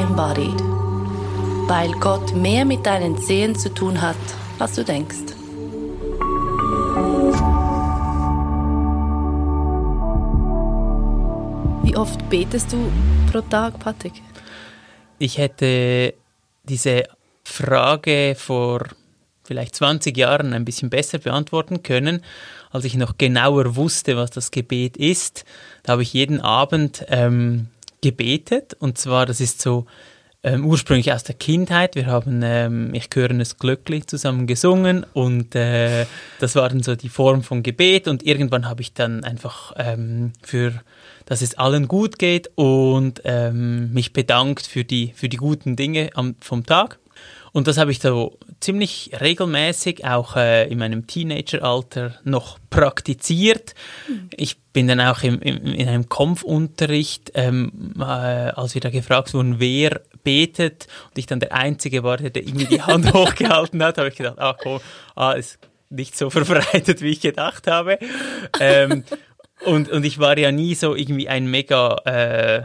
embodied. Weil Gott mehr mit deinen Zehen zu tun hat, als du denkst. Wie oft betest du pro Tag, Patrick? Ich hätte diese Frage vor vielleicht 20 Jahren ein bisschen besser beantworten können, als ich noch genauer wusste, was das Gebet ist. Da habe ich jeden Abend ähm, gebetet und zwar, das ist so ähm, ursprünglich aus der Kindheit. Wir haben ähm, Ich höre es glücklich zusammen gesungen und äh, das war dann so die Form von Gebet und irgendwann habe ich dann einfach ähm, für dass es allen gut geht und ähm, mich bedankt für die, für die guten Dinge am, vom Tag. Und das habe ich so ziemlich regelmäßig auch äh, in meinem Teenageralter noch praktiziert. Mhm. Ich bin dann auch im, im, in einem Kampfunterricht, ähm, äh, als wir da gefragt wurden, wer betet und ich dann der Einzige war, der irgendwie die Hand hochgehalten hat, habe ich gedacht, ach komm, ah, ist nicht so verbreitet, wie ich gedacht habe. Ähm, und, und ich war ja nie so irgendwie ein mega... Äh,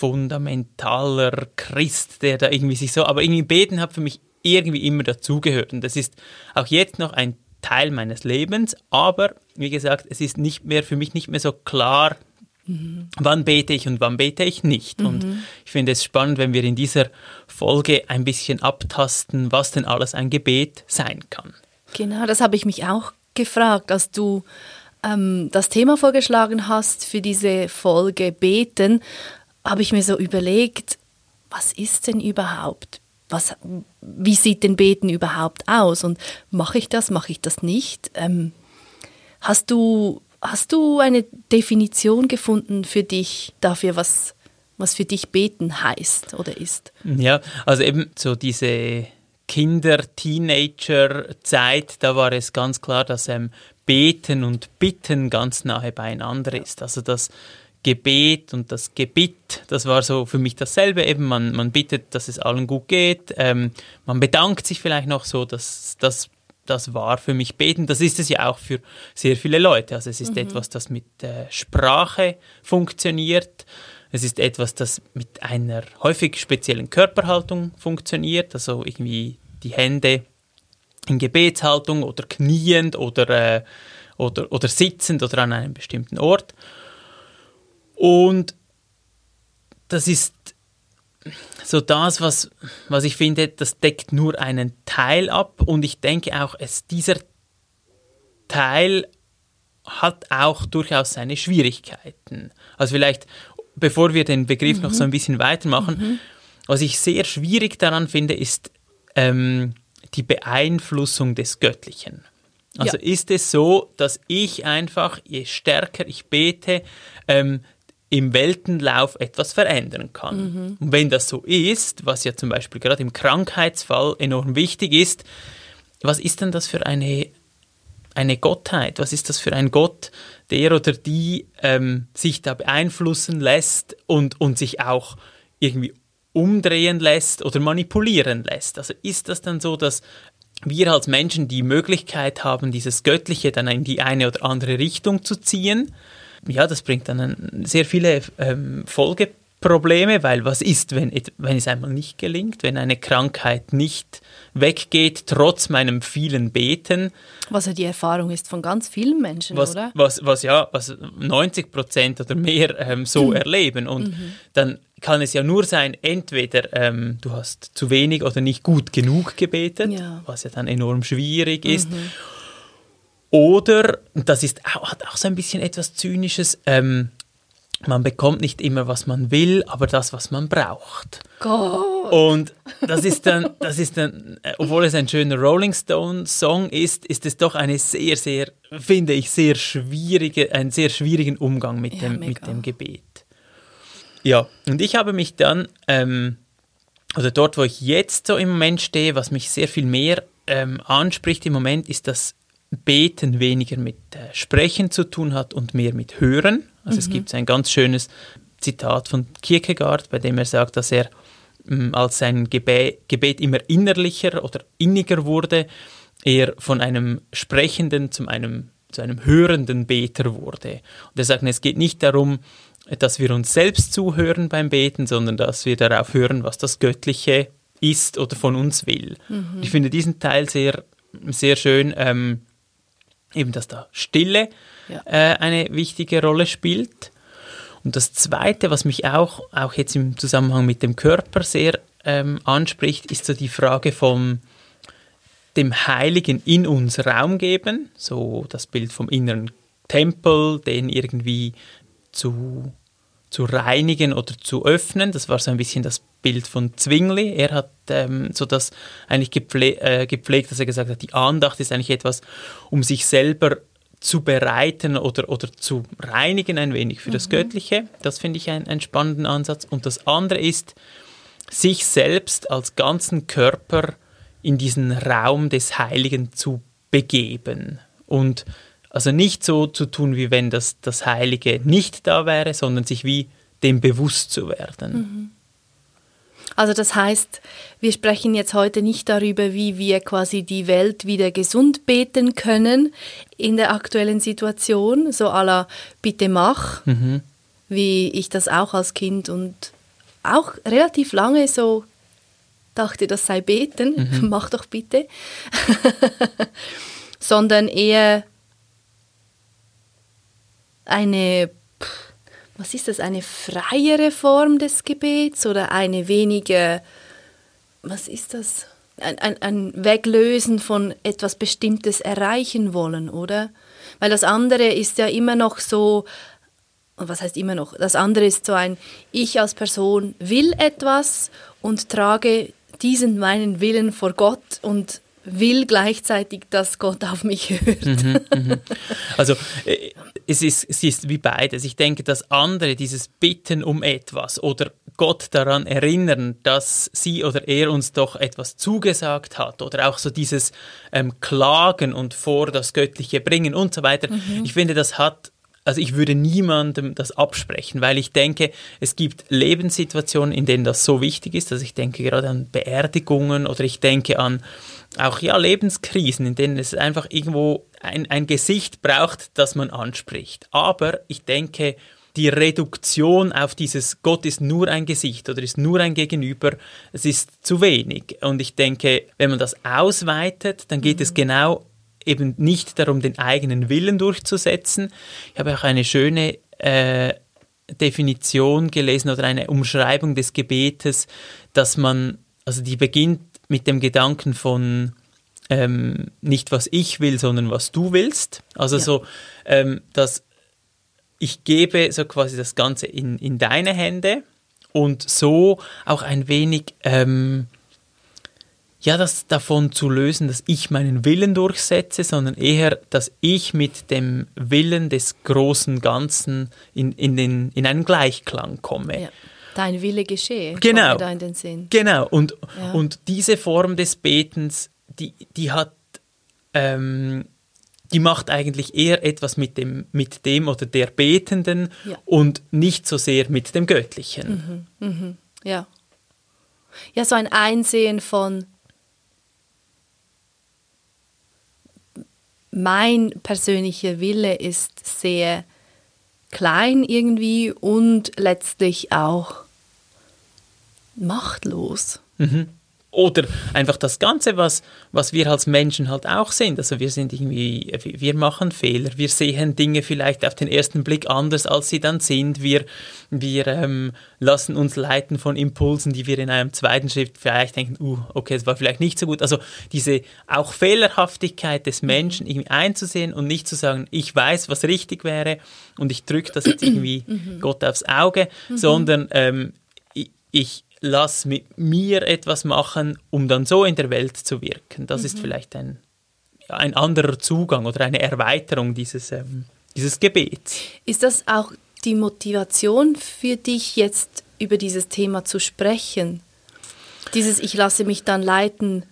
fundamentaler Christ, der da irgendwie sich so, aber irgendwie beten hat für mich irgendwie immer dazugehört. Und das ist auch jetzt noch ein Teil meines Lebens, aber wie gesagt, es ist nicht mehr für mich nicht mehr so klar, mhm. wann bete ich und wann bete ich nicht. Mhm. Und ich finde es spannend, wenn wir in dieser Folge ein bisschen abtasten, was denn alles ein Gebet sein kann. Genau, das habe ich mich auch gefragt, als du ähm, das Thema vorgeschlagen hast für diese Folge Beten habe ich mir so überlegt, was ist denn überhaupt? Was, wie sieht denn Beten überhaupt aus? Und mache ich das, mache ich das nicht? Ähm, hast, du, hast du eine Definition gefunden für dich dafür, was, was für dich Beten heißt oder ist? Ja, also eben so diese Kinder-, Teenager-Zeit, da war es ganz klar, dass ähm, Beten und Bitten ganz nahe beieinander ist. Also dass Gebet und das Gebet, das war so für mich dasselbe. Eben, man, man bittet, dass es allen gut geht. Ähm, man bedankt sich vielleicht noch so, dass das das war für mich beten. Das ist es ja auch für sehr viele Leute. Also es ist mhm. etwas, das mit äh, Sprache funktioniert. Es ist etwas, das mit einer häufig speziellen Körperhaltung funktioniert. Also irgendwie die Hände in Gebetshaltung oder kniend oder, äh, oder, oder sitzend oder an einem bestimmten Ort. Und das ist so das, was, was ich finde, das deckt nur einen Teil ab. Und ich denke auch, es, dieser Teil hat auch durchaus seine Schwierigkeiten. Also vielleicht, bevor wir den Begriff mhm. noch so ein bisschen weitermachen, mhm. was ich sehr schwierig daran finde, ist ähm, die Beeinflussung des Göttlichen. Also ja. ist es so, dass ich einfach, je stärker ich bete, ähm, im Weltenlauf etwas verändern kann. Mhm. Und wenn das so ist, was ja zum Beispiel gerade im Krankheitsfall enorm wichtig ist, was ist denn das für eine, eine Gottheit? Was ist das für ein Gott, der oder die ähm, sich da beeinflussen lässt und, und sich auch irgendwie umdrehen lässt oder manipulieren lässt? Also ist das dann so, dass wir als Menschen die Möglichkeit haben, dieses Göttliche dann in die eine oder andere Richtung zu ziehen? Ja, das bringt dann sehr viele ähm, Folgeprobleme, weil was ist, wenn, wenn es einmal nicht gelingt, wenn eine Krankheit nicht weggeht, trotz meinem vielen Beten? Was ja die Erfahrung ist von ganz vielen Menschen, was, oder? Was, was ja, was 90 Prozent oder mehr ähm, so mhm. erleben. Und mhm. dann kann es ja nur sein, entweder ähm, du hast zu wenig oder nicht gut genug gebetet, ja. was ja dann enorm schwierig ist. Mhm. Oder, das ist auch, hat auch so ein bisschen etwas Zynisches, ähm, man bekommt nicht immer, was man will, aber das, was man braucht. Gott. Und das ist dann, das ist dann, äh, obwohl es ein schöner Rolling Stone Song ist, ist es doch eine sehr, sehr, finde ich, sehr schwierige, einen sehr schwierigen Umgang mit, ja, dem, mit dem Gebet. Ja, und ich habe mich dann, ähm, also dort, wo ich jetzt so im Moment stehe, was mich sehr viel mehr ähm, anspricht im Moment, ist das Beten weniger mit äh, Sprechen zu tun hat und mehr mit Hören. Also mhm. es gibt ein ganz schönes Zitat von Kierkegaard, bei dem er sagt, dass er ähm, als sein Gebet, Gebet immer innerlicher oder inniger wurde, er von einem Sprechenden zu einem, zu einem hörenden Beter wurde. Und er sagt, es geht nicht darum, dass wir uns selbst zuhören beim Beten, sondern dass wir darauf hören, was das Göttliche ist oder von uns will. Mhm. Ich finde diesen Teil sehr, sehr schön, ähm, eben dass da Stille ja. äh, eine wichtige Rolle spielt. Und das Zweite, was mich auch, auch jetzt im Zusammenhang mit dem Körper sehr ähm, anspricht, ist so die Frage vom dem Heiligen in uns Raum geben, so das Bild vom inneren Tempel, den irgendwie zu, zu reinigen oder zu öffnen. Das war so ein bisschen das Bild von Zwingli. Er hat ähm, so das eigentlich gepfle äh, gepflegt, dass er gesagt hat, die Andacht ist eigentlich etwas, um sich selber zu bereiten oder, oder zu reinigen ein wenig für mhm. das Göttliche. Das finde ich einen spannenden Ansatz. Und das andere ist, sich selbst als ganzen Körper in diesen Raum des Heiligen zu begeben. Und also nicht so zu tun, wie wenn das, das Heilige nicht da wäre, sondern sich wie dem bewusst zu werden. Mhm. Also das heißt, wir sprechen jetzt heute nicht darüber, wie wir quasi die Welt wieder gesund beten können in der aktuellen Situation, so aller bitte mach, mhm. wie ich das auch als Kind und auch relativ lange so dachte, das sei beten, mhm. mach doch bitte, sondern eher eine, was ist das, eine freiere Form des Gebets oder eine weniger, was ist das, ein, ein, ein Weglösen von etwas Bestimmtes erreichen wollen, oder? Weil das andere ist ja immer noch so, und was heißt immer noch? Das andere ist so ein, ich als Person will etwas und trage diesen meinen Willen vor Gott und will gleichzeitig, dass Gott auf mich hört. Mhm, mhm. Also äh, es, ist, es ist wie beides. Ich denke, das andere, dieses Bitten um etwas oder Gott daran erinnern, dass sie oder er uns doch etwas zugesagt hat oder auch so dieses ähm, Klagen und vor das Göttliche bringen und so weiter. Mhm. Ich finde, das hat also ich würde niemandem das absprechen, weil ich denke, es gibt Lebenssituationen, in denen das so wichtig ist. Also ich denke gerade an Beerdigungen oder ich denke an auch ja Lebenskrisen, in denen es einfach irgendwo ein, ein Gesicht braucht, das man anspricht. Aber ich denke, die Reduktion auf dieses Gott ist nur ein Gesicht oder ist nur ein Gegenüber, es ist zu wenig. Und ich denke, wenn man das ausweitet, dann geht mhm. es genau eben nicht darum, den eigenen Willen durchzusetzen. Ich habe auch eine schöne äh, Definition gelesen oder eine Umschreibung des Gebetes, dass man, also die beginnt mit dem Gedanken von ähm, nicht was ich will, sondern was du willst. Also ja. so, ähm, dass ich gebe so quasi das Ganze in, in deine Hände und so auch ein wenig ähm, ja, das davon zu lösen, dass ich meinen Willen durchsetze, sondern eher, dass ich mit dem Willen des großen Ganzen in, in, den, in einen Gleichklang komme. Ja. Dein Wille geschehe. Genau. Da in den Sinn. Genau. Und, ja. und diese Form des Betens, die, die hat, ähm, die macht eigentlich eher etwas mit dem, mit dem oder der Betenden ja. und nicht so sehr mit dem Göttlichen. Mhm, mhm, ja. Ja, so ein Einsehen von, mein persönlicher Wille ist sehr klein irgendwie und letztlich auch machtlos. Mhm. Oder einfach das Ganze, was, was wir als Menschen halt auch sind. Also wir sind irgendwie, wir machen Fehler, wir sehen Dinge vielleicht auf den ersten Blick anders, als sie dann sind. Wir, wir ähm, lassen uns leiten von Impulsen, die wir in einem zweiten Schritt vielleicht denken, uh, okay, es war vielleicht nicht so gut. Also diese auch Fehlerhaftigkeit des Menschen irgendwie einzusehen und nicht zu sagen, ich weiß, was richtig wäre und ich drücke das jetzt irgendwie mhm. Gott aufs Auge, mhm. sondern ähm, ich lass mit mir etwas machen, um dann so in der Welt zu wirken. Das mhm. ist vielleicht ein, ein anderer Zugang oder eine Erweiterung dieses, ähm, dieses Gebets. Ist das auch die Motivation für dich, jetzt über dieses Thema zu sprechen? Dieses Ich lasse mich dann leiten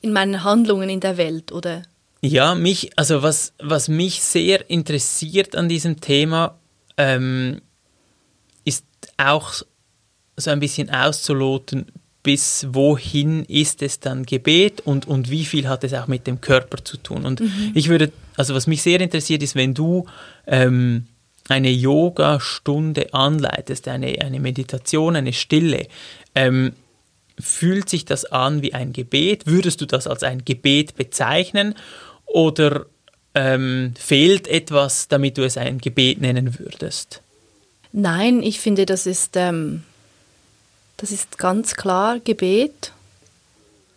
in meinen Handlungen in der Welt, oder? Ja, mich, also was, was mich sehr interessiert an diesem Thema, ähm, ist auch so ein bisschen auszuloten, bis wohin ist es dann Gebet und, und wie viel hat es auch mit dem Körper zu tun. Und mhm. ich würde, also was mich sehr interessiert ist, wenn du ähm, eine Yoga-Stunde anleitest, eine, eine Meditation, eine Stille, ähm, fühlt sich das an wie ein Gebet? Würdest du das als ein Gebet bezeichnen? Oder ähm, fehlt etwas, damit du es ein Gebet nennen würdest? Nein, ich finde, das ist, ähm, das ist ganz klar Gebet.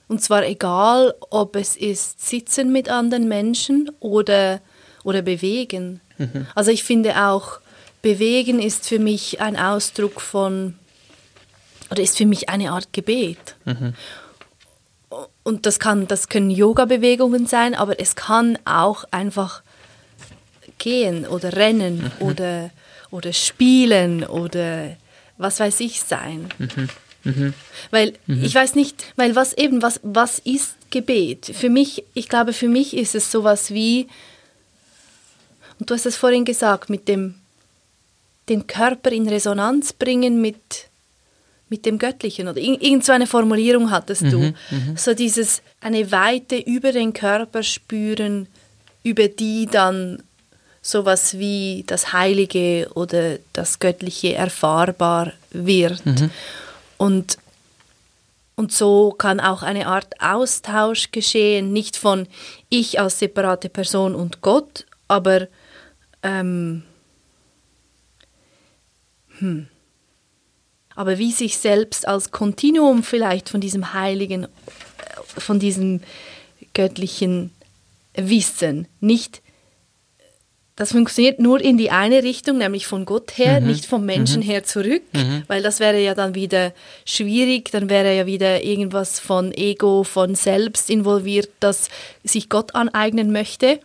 Und zwar egal, ob es ist Sitzen mit anderen Menschen oder, oder Bewegen. Mhm. Also ich finde auch, Bewegen ist für mich ein Ausdruck von, oder ist für mich eine Art Gebet. Mhm. Und das, kann, das können Yoga-Bewegungen sein, aber es kann auch einfach gehen oder rennen mhm. oder, oder spielen oder was weiß ich sein. Mhm. Mhm. Weil mhm. ich weiß nicht, weil was eben, was, was ist Gebet? Für mich, ich glaube, für mich ist es sowas wie, und du hast es vorhin gesagt, mit dem den Körper in Resonanz bringen mit, mit dem Göttlichen oder irgend so eine Formulierung hattest du. Mhm, mhm, so dieses eine Weite über den Körper spüren, über die dann sowas wie das Heilige oder das Göttliche erfahrbar wird. Mhm. Und, und so kann auch eine Art Austausch geschehen, nicht von ich als separate Person und Gott, aber ähm, hm, aber wie sich selbst als Kontinuum vielleicht von diesem heiligen, äh, von diesem göttlichen Wissen nicht das funktioniert nur in die eine Richtung, nämlich von Gott her, mhm. nicht vom Menschen mhm. her zurück, mhm. weil das wäre ja dann wieder schwierig, dann wäre ja wieder irgendwas von Ego, von Selbst involviert, das sich Gott aneignen möchte.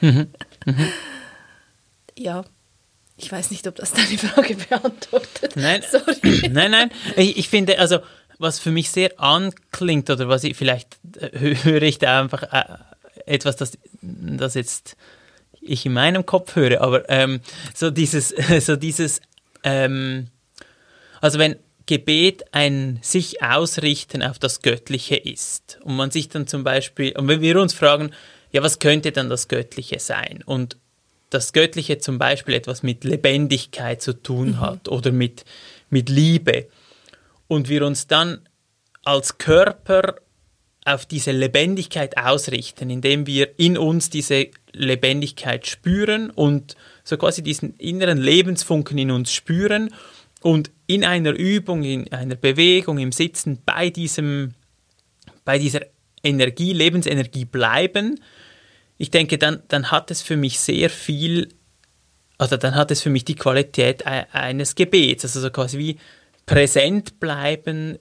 Mhm. Mhm. ja, ich weiß nicht, ob das deine Frage beantwortet. Nein, Sorry. nein, nein. Ich, ich finde, also was für mich sehr anklingt oder was ich vielleicht äh, höre ich da einfach äh, etwas, das, das jetzt ich in meinem Kopf höre, aber ähm, so dieses, so dieses, ähm, also wenn Gebet ein sich ausrichten auf das Göttliche ist und man sich dann zum Beispiel, und wenn wir uns fragen, ja, was könnte dann das Göttliche sein? Und das Göttliche zum Beispiel etwas mit Lebendigkeit zu tun mhm. hat oder mit, mit Liebe und wir uns dann als Körper auf diese Lebendigkeit ausrichten, indem wir in uns diese Lebendigkeit spüren und so quasi diesen inneren Lebensfunken in uns spüren und in einer Übung, in einer Bewegung, im Sitzen bei diesem, bei dieser Energie, Lebensenergie bleiben, ich denke, dann, dann hat es für mich sehr viel, also dann hat es für mich die Qualität eines Gebets, also so quasi wie präsent bleiben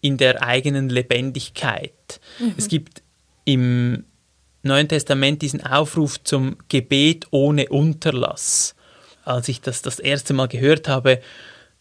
in der eigenen Lebendigkeit. Mhm. Es gibt im Neuen Testament diesen Aufruf zum Gebet ohne Unterlass. Als ich das das erste Mal gehört habe,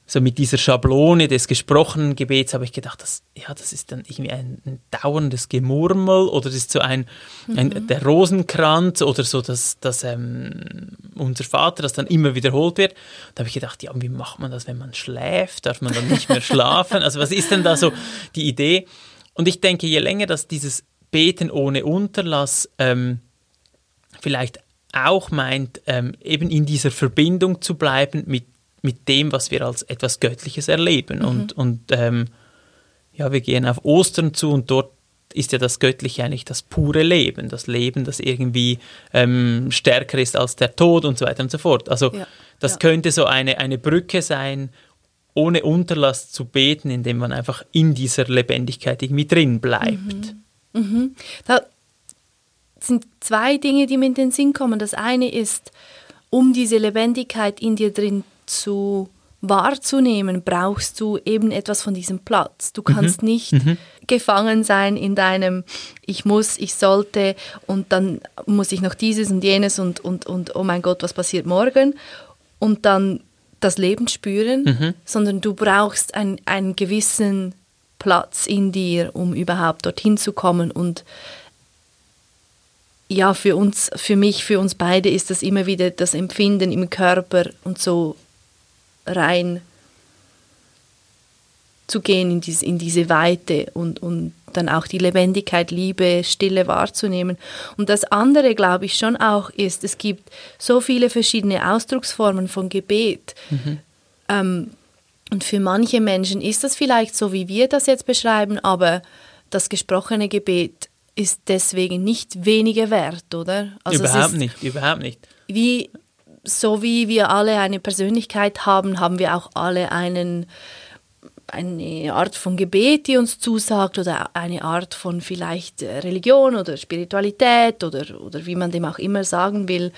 so mit dieser Schablone des gesprochenen Gebets, habe ich gedacht, das, ja, das ist dann irgendwie ein, ein dauerndes Gemurmel oder das ist so ein, mhm. ein der Rosenkranz oder so, dass, dass ähm, unser Vater das dann immer wiederholt wird. Da habe ich gedacht, ja, wie macht man das, wenn man schläft? Darf man dann nicht mehr schlafen? Also was ist denn da so die Idee? Und ich denke, je länger das dieses Beten ohne Unterlass ähm, vielleicht auch meint, ähm, eben in dieser Verbindung zu bleiben mit, mit dem, was wir als etwas Göttliches erleben. Mhm. Und, und ähm, ja, wir gehen auf Ostern zu und dort ist ja das Göttliche eigentlich das pure Leben, das Leben, das irgendwie ähm, stärker ist als der Tod und so weiter und so fort. Also ja, das ja. könnte so eine, eine Brücke sein, ohne Unterlass zu beten, indem man einfach in dieser Lebendigkeit irgendwie drin bleibt. Mhm. Mhm. Da sind zwei Dinge, die mir in den Sinn kommen. Das eine ist, um diese Lebendigkeit in dir drin zu wahrzunehmen, brauchst du eben etwas von diesem Platz. Du kannst mhm. nicht mhm. gefangen sein in deinem Ich muss, ich sollte und dann muss ich noch dieses und jenes und, und, und oh mein Gott, was passiert morgen? Und dann das Leben spüren, mhm. sondern du brauchst ein, einen gewissen Platz in dir, um überhaupt dorthin zu kommen. Und ja, für uns, für mich, für uns beide ist das immer wieder das Empfinden im Körper und so rein zu gehen, in diese, in diese Weite und, und dann auch die Lebendigkeit, Liebe, Stille wahrzunehmen. Und das andere, glaube ich, schon auch ist, es gibt so viele verschiedene Ausdrucksformen von Gebet. Mhm. Ähm, und für manche Menschen ist das vielleicht so, wie wir das jetzt beschreiben, aber das gesprochene Gebet ist deswegen nicht weniger wert, oder? Also überhaupt nicht, überhaupt nicht. Wie, so wie wir alle eine Persönlichkeit haben, haben wir auch alle einen eine Art von Gebet, die uns zusagt oder eine Art von vielleicht äh, Religion oder Spiritualität oder, oder wie man dem auch immer sagen will,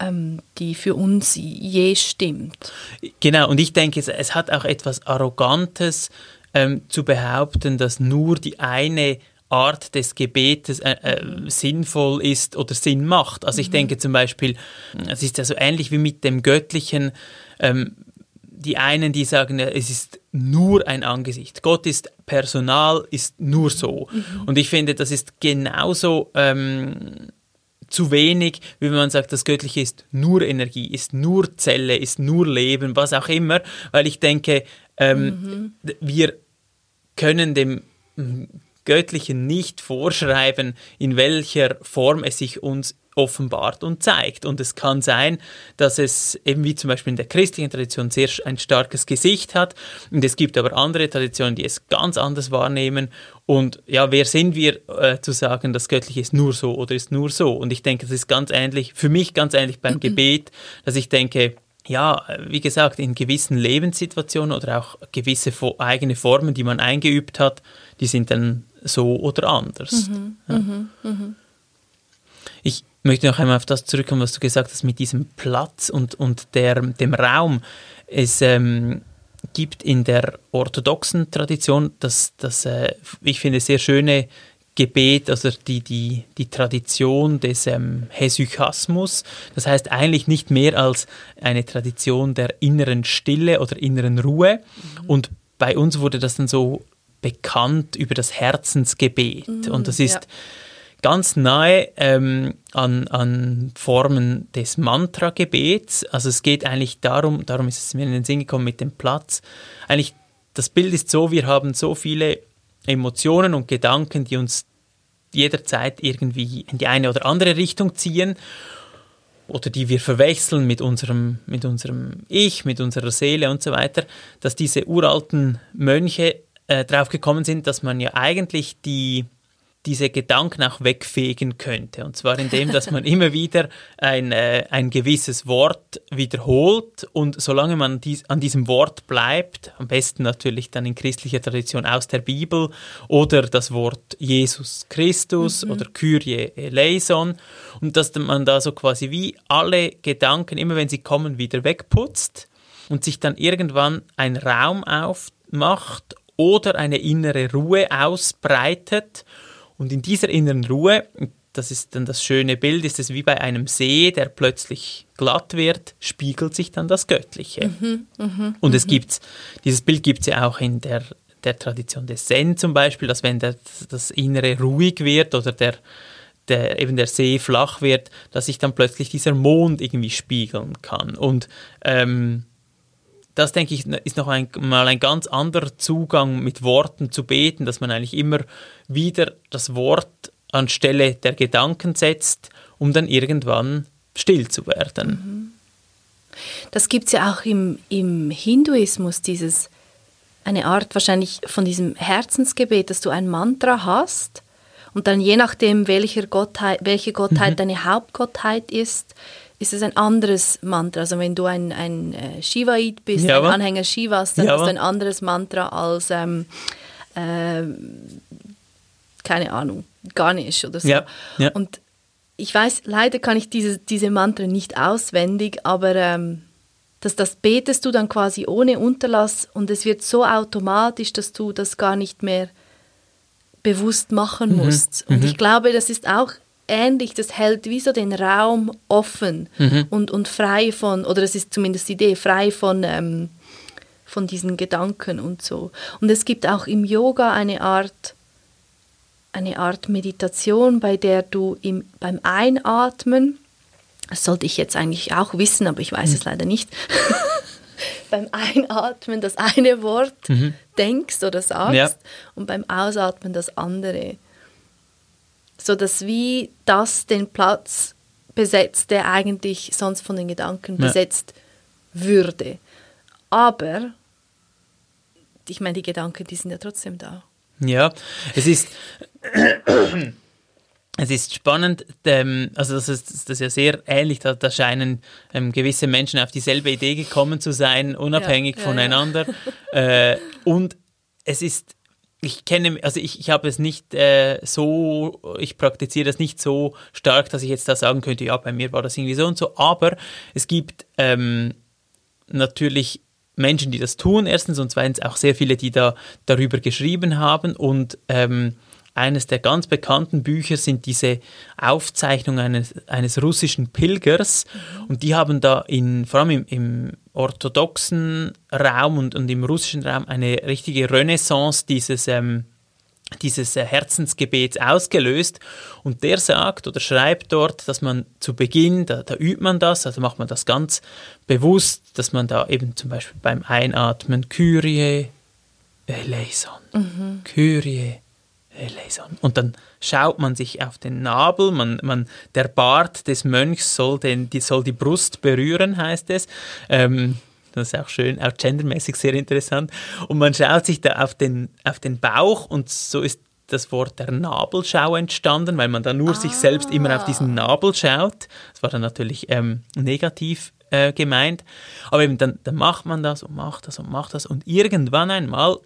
ähm, die für uns je stimmt. Genau, und ich denke, es, es hat auch etwas Arrogantes ähm, zu behaupten, dass nur die eine Art des Gebetes äh, äh, sinnvoll ist oder Sinn macht. Also ich mhm. denke zum Beispiel, es ist ja so ähnlich wie mit dem Göttlichen. Ähm, die einen, die sagen, es ist nur ein Angesicht. Gott ist Personal, ist nur so. Mhm. Und ich finde, das ist genauso ähm, zu wenig, wie wenn man sagt, das Göttliche ist nur Energie, ist nur Zelle, ist nur Leben, was auch immer. Weil ich denke, ähm, mhm. wir können dem Göttlichen nicht vorschreiben, in welcher Form es sich uns offenbart und zeigt. Und es kann sein, dass es eben wie zum Beispiel in der christlichen Tradition sehr ein starkes Gesicht hat. Und es gibt aber andere Traditionen, die es ganz anders wahrnehmen. Und ja, wer sind wir äh, zu sagen, das Göttliche ist nur so oder ist nur so? Und ich denke, das ist ganz ähnlich, für mich ganz ähnlich beim Gebet, dass ich denke, ja, wie gesagt, in gewissen Lebenssituationen oder auch gewisse eigene Formen, die man eingeübt hat, die sind dann so oder anders. Mhm, ja. mhm, mh. Ich möchte noch einmal auf das zurückkommen, was du gesagt hast mit diesem Platz und, und der, dem Raum. Es ähm, gibt in der orthodoxen Tradition das, das äh, ich finde, sehr schöne Gebet, also die, die, die Tradition des ähm, Hesychasmus. Das heißt eigentlich nicht mehr als eine Tradition der inneren Stille oder inneren Ruhe. Mhm. Und bei uns wurde das dann so bekannt über das Herzensgebet. Mhm, und das ist ja ganz nahe ähm, an, an Formen des Mantra-Gebets. Also es geht eigentlich darum, darum ist es mir in den Sinn gekommen mit dem Platz. Eigentlich, das Bild ist so, wir haben so viele Emotionen und Gedanken, die uns jederzeit irgendwie in die eine oder andere Richtung ziehen oder die wir verwechseln mit unserem, mit unserem Ich, mit unserer Seele und so weiter, dass diese uralten Mönche äh, drauf gekommen sind, dass man ja eigentlich die diese Gedanken auch wegfegen könnte. Und zwar indem, dass man immer wieder ein, äh, ein gewisses Wort wiederholt und solange man dies, an diesem Wort bleibt, am besten natürlich dann in christlicher Tradition aus der Bibel oder das Wort Jesus Christus mhm. oder Kyrie eleison und dass man da so quasi wie alle Gedanken, immer wenn sie kommen, wieder wegputzt und sich dann irgendwann ein Raum aufmacht oder eine innere Ruhe ausbreitet und in dieser inneren Ruhe, das ist dann das schöne Bild, ist es wie bei einem See, der plötzlich glatt wird, spiegelt sich dann das Göttliche. Mhm, mh, und es mhm. gibt, dieses Bild gibt es ja auch in der, der Tradition des Zen zum Beispiel, dass wenn der, das Innere ruhig wird oder der, der, eben der See flach wird, dass sich dann plötzlich dieser Mond irgendwie spiegeln kann. Und ähm, das denke ich, ist noch ein, mal ein ganz anderer Zugang mit Worten zu beten, dass man eigentlich immer wieder das Wort anstelle der Gedanken setzt, um dann irgendwann still zu werden. Mhm. Das gibt es ja auch im, im Hinduismus, dieses, eine Art wahrscheinlich von diesem Herzensgebet, dass du ein Mantra hast und dann je nachdem, welcher Gottheit, welche Gottheit mhm. deine Hauptgottheit ist, ist es ein anderes Mantra. Also wenn du ein, ein äh, Shivaid bist, ja, ein Anhänger Shivas, dann ja, hast du ein anderes Mantra als, ähm, äh, keine Ahnung, Ganesh oder so. Ja. Und ich weiß, leider kann ich diese, diese Mantra nicht auswendig, aber ähm, das, das betest du dann quasi ohne Unterlass und es wird so automatisch, dass du das gar nicht mehr bewusst machen mhm. musst. Und mhm. ich glaube, das ist auch ähnlich, das hält wie so den Raum offen mhm. und, und frei von, oder es ist zumindest die Idee, frei von, ähm, von diesen Gedanken und so. Und es gibt auch im Yoga eine Art, eine Art Meditation, bei der du im, beim Einatmen, das sollte ich jetzt eigentlich auch wissen, aber ich weiß mhm. es leider nicht, beim Einatmen das eine Wort mhm. denkst oder sagst ja. und beim Ausatmen das andere. So dass wie das den Platz besetzt, der eigentlich sonst von den Gedanken ja. besetzt würde. Aber ich meine, die Gedanken, die sind ja trotzdem da. Ja, es ist es ist spannend, ähm, also das ist, das ist ja sehr ähnlich, da, da scheinen ähm, gewisse Menschen auf dieselbe Idee gekommen zu sein, unabhängig ja, ja, voneinander. Ja. Äh, und es ist, ich kenne, also ich, ich habe es nicht äh, so, ich praktiziere das nicht so stark, dass ich jetzt da sagen könnte, ja, bei mir war das irgendwie so und so, aber es gibt ähm, natürlich Menschen, die das tun, erstens, und zweitens auch sehr viele, die da darüber geschrieben haben und ähm, eines der ganz bekannten Bücher sind diese Aufzeichnungen eines, eines russischen Pilgers und die haben da in, vor allem im, im orthodoxen Raum und, und, im russischen Raum eine richtige Renaissance dieses, ähm, dieses äh, Herzensgebets ausgelöst und der sagt oder schreibt dort, dass man zu Beginn, da, da übt man das, also macht man das ganz bewusst, dass man da eben zum Beispiel beim Einatmen Kyrie eleison, mhm. Kyrie. Und dann schaut man sich auf den Nabel, man, man, der Bart des Mönchs soll, den, die, soll die Brust berühren, heißt es. Ähm, das ist auch schön, auch gendermäßig sehr interessant. Und man schaut sich da auf den, auf den Bauch und so ist das Wort der Nabelschau entstanden, weil man da nur ah. sich selbst immer auf diesen Nabel schaut. Das war dann natürlich ähm, negativ äh, gemeint. Aber eben dann, dann macht man das und macht das und macht das und irgendwann einmal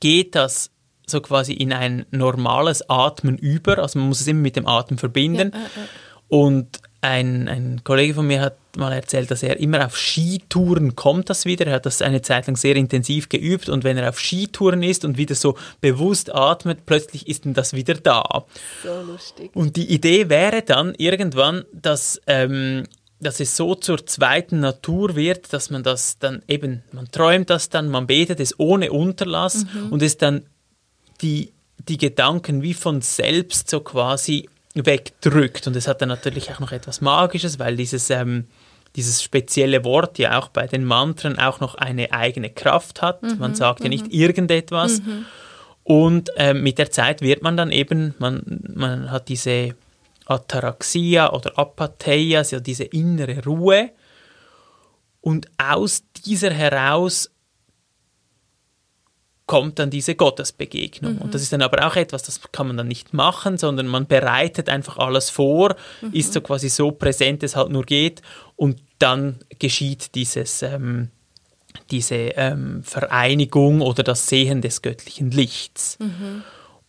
geht das so quasi in ein normales Atmen über. Also man muss es immer mit dem Atem verbinden. Ja, äh, äh. Und ein, ein Kollege von mir hat mal erzählt, dass er immer auf Skitouren kommt das wieder. Er hat das eine Zeit lang sehr intensiv geübt und wenn er auf Skitouren ist und wieder so bewusst atmet, plötzlich ist dann das wieder da. So lustig. Und die Idee wäre dann irgendwann, dass ähm, dass es so zur zweiten Natur wird, dass man das dann eben, man träumt das dann, man betet es ohne Unterlass mhm. und es dann die, die Gedanken wie von selbst so quasi wegdrückt. Und es hat dann natürlich auch noch etwas Magisches, weil dieses, ähm, dieses spezielle Wort ja auch bei den Mantren auch noch eine eigene Kraft hat. Mhm, man sagt ja nicht mhm. irgendetwas. Mhm. Und ähm, mit der Zeit wird man dann eben, man, man hat diese Ataraxia oder Apatheia, also diese innere Ruhe. Und aus dieser heraus kommt dann diese Gottesbegegnung. Mhm. Und das ist dann aber auch etwas, das kann man dann nicht machen, sondern man bereitet einfach alles vor, mhm. ist so quasi so präsent, es halt nur geht und dann geschieht dieses, ähm, diese ähm, Vereinigung oder das Sehen des göttlichen Lichts. Mhm.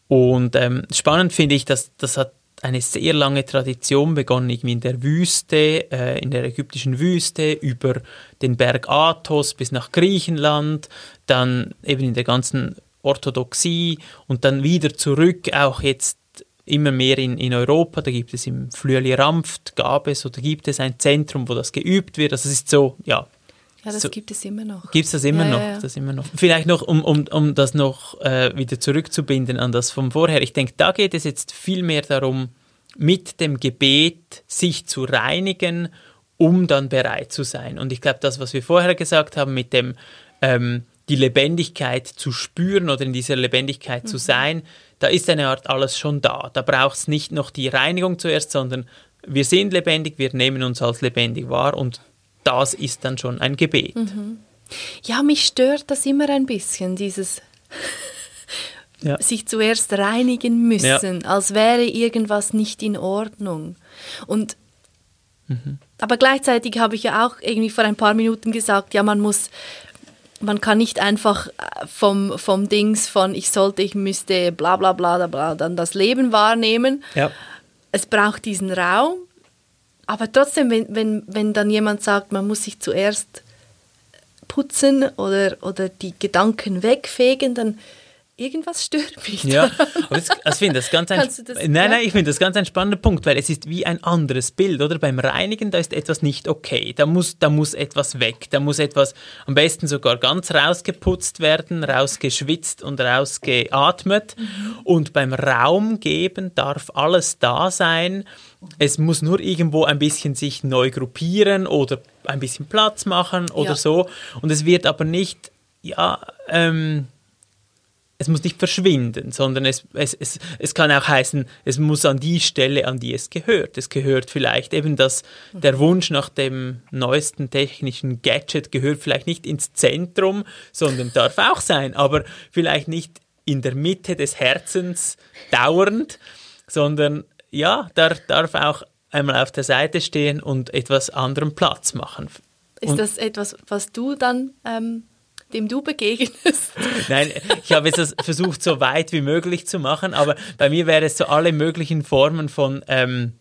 Und ähm, spannend finde ich, dass das hat eine sehr lange Tradition begonnen, irgendwie in der Wüste, äh, in der ägyptischen Wüste, über den Berg Athos bis nach Griechenland, dann eben in der ganzen Orthodoxie und dann wieder zurück, auch jetzt immer mehr in, in Europa. Da gibt es im Flüeli Rampft, gab es oder gibt es ein Zentrum, wo das geübt wird. Also es ist so, ja. Ja, das so, gibt es immer noch. Gibt es das immer ja, noch? Ja. Das immer noch. Vielleicht noch, um, um, um das noch äh, wieder zurückzubinden an das von vorher. Ich denke, da geht es jetzt viel mehr darum, mit dem Gebet sich zu reinigen, um dann bereit zu sein. Und ich glaube, das, was wir vorher gesagt haben, mit dem ähm, die Lebendigkeit zu spüren oder in dieser Lebendigkeit mhm. zu sein, da ist eine Art alles schon da. Da braucht es nicht noch die Reinigung zuerst, sondern wir sind lebendig, wir nehmen uns als lebendig wahr und das ist dann schon ein Gebet. Mhm. Ja, mich stört das immer ein bisschen, dieses ja. sich zuerst reinigen müssen, ja. als wäre irgendwas nicht in Ordnung. Und mhm. aber gleichzeitig habe ich ja auch irgendwie vor ein paar Minuten gesagt, ja, man muss man kann nicht einfach äh, vom, vom Dings von ich sollte, ich müsste bla bla bla bla dann das Leben wahrnehmen. Ja. Es braucht diesen Raum, aber trotzdem, wenn, wenn, wenn dann jemand sagt, man muss sich zuerst putzen oder, oder die Gedanken wegfegen, dann irgendwas stört mich. Ja, das, also ich finde das ganz ein, das- nein, ja? nein, ich finde das ganz ein spannender Punkt, weil es ist wie ein anderes Bild, oder? Beim Reinigen, da ist etwas nicht okay. Da muss, da muss etwas weg. Da muss etwas am besten sogar ganz rausgeputzt werden, rausgeschwitzt und rausgeatmet. Und beim Raumgeben darf alles da sein. Es muss nur irgendwo ein bisschen sich neu gruppieren oder ein bisschen Platz machen oder Ja. so. Und es wird aber nicht, ja, ähm, es muss nicht verschwinden, sondern es, es, es, es kann auch heißen, es muss an die Stelle, an die es gehört. Es gehört vielleicht eben das, der Wunsch nach dem neuesten technischen Gadget gehört vielleicht nicht ins Zentrum, sondern darf auch sein, aber vielleicht nicht in der Mitte des Herzens dauernd, sondern ja, da darf auch einmal auf der Seite stehen und etwas anderem Platz machen. Ist Und- das etwas, was du dann, ähm, dem du begegnest? Nein, ich habe jetzt versucht, so weit wie möglich zu machen, aber bei mir wäre es so alle möglichen Formen von, ähm,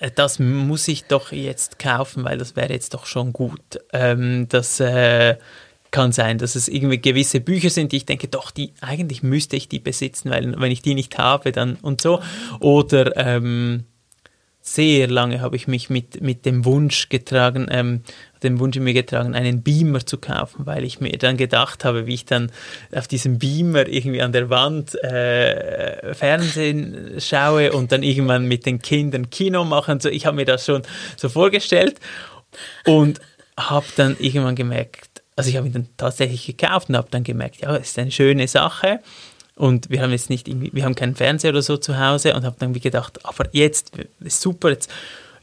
äh, das muss ich doch jetzt kaufen, weil das wäre jetzt doch schon gut. Ähm, das äh, kann sein, dass es irgendwie gewisse Bücher sind, die ich denke, doch, die eigentlich müsste ich die besitzen, weil wenn ich die nicht habe, dann und so. Oder ähm, sehr lange habe ich mich mit, mit dem Wunsch getragen, ähm, den Wunsch in mir getragen, einen Beamer zu kaufen, weil ich mir dann gedacht habe, wie ich dann auf diesem Beamer irgendwie an der Wand äh, Fernsehen schaue und dann irgendwann mit den Kindern Kino machen. So, ich habe mir das schon so vorgestellt und habe dann irgendwann gemerkt, also ich habe ihn dann tatsächlich gekauft und habe dann gemerkt, ja, es ist eine schöne Sache. Und wir haben jetzt nicht irgendwie, wir haben keinen Fernseher oder so zu Hause und habe dann wie gedacht, aber jetzt ist super, jetzt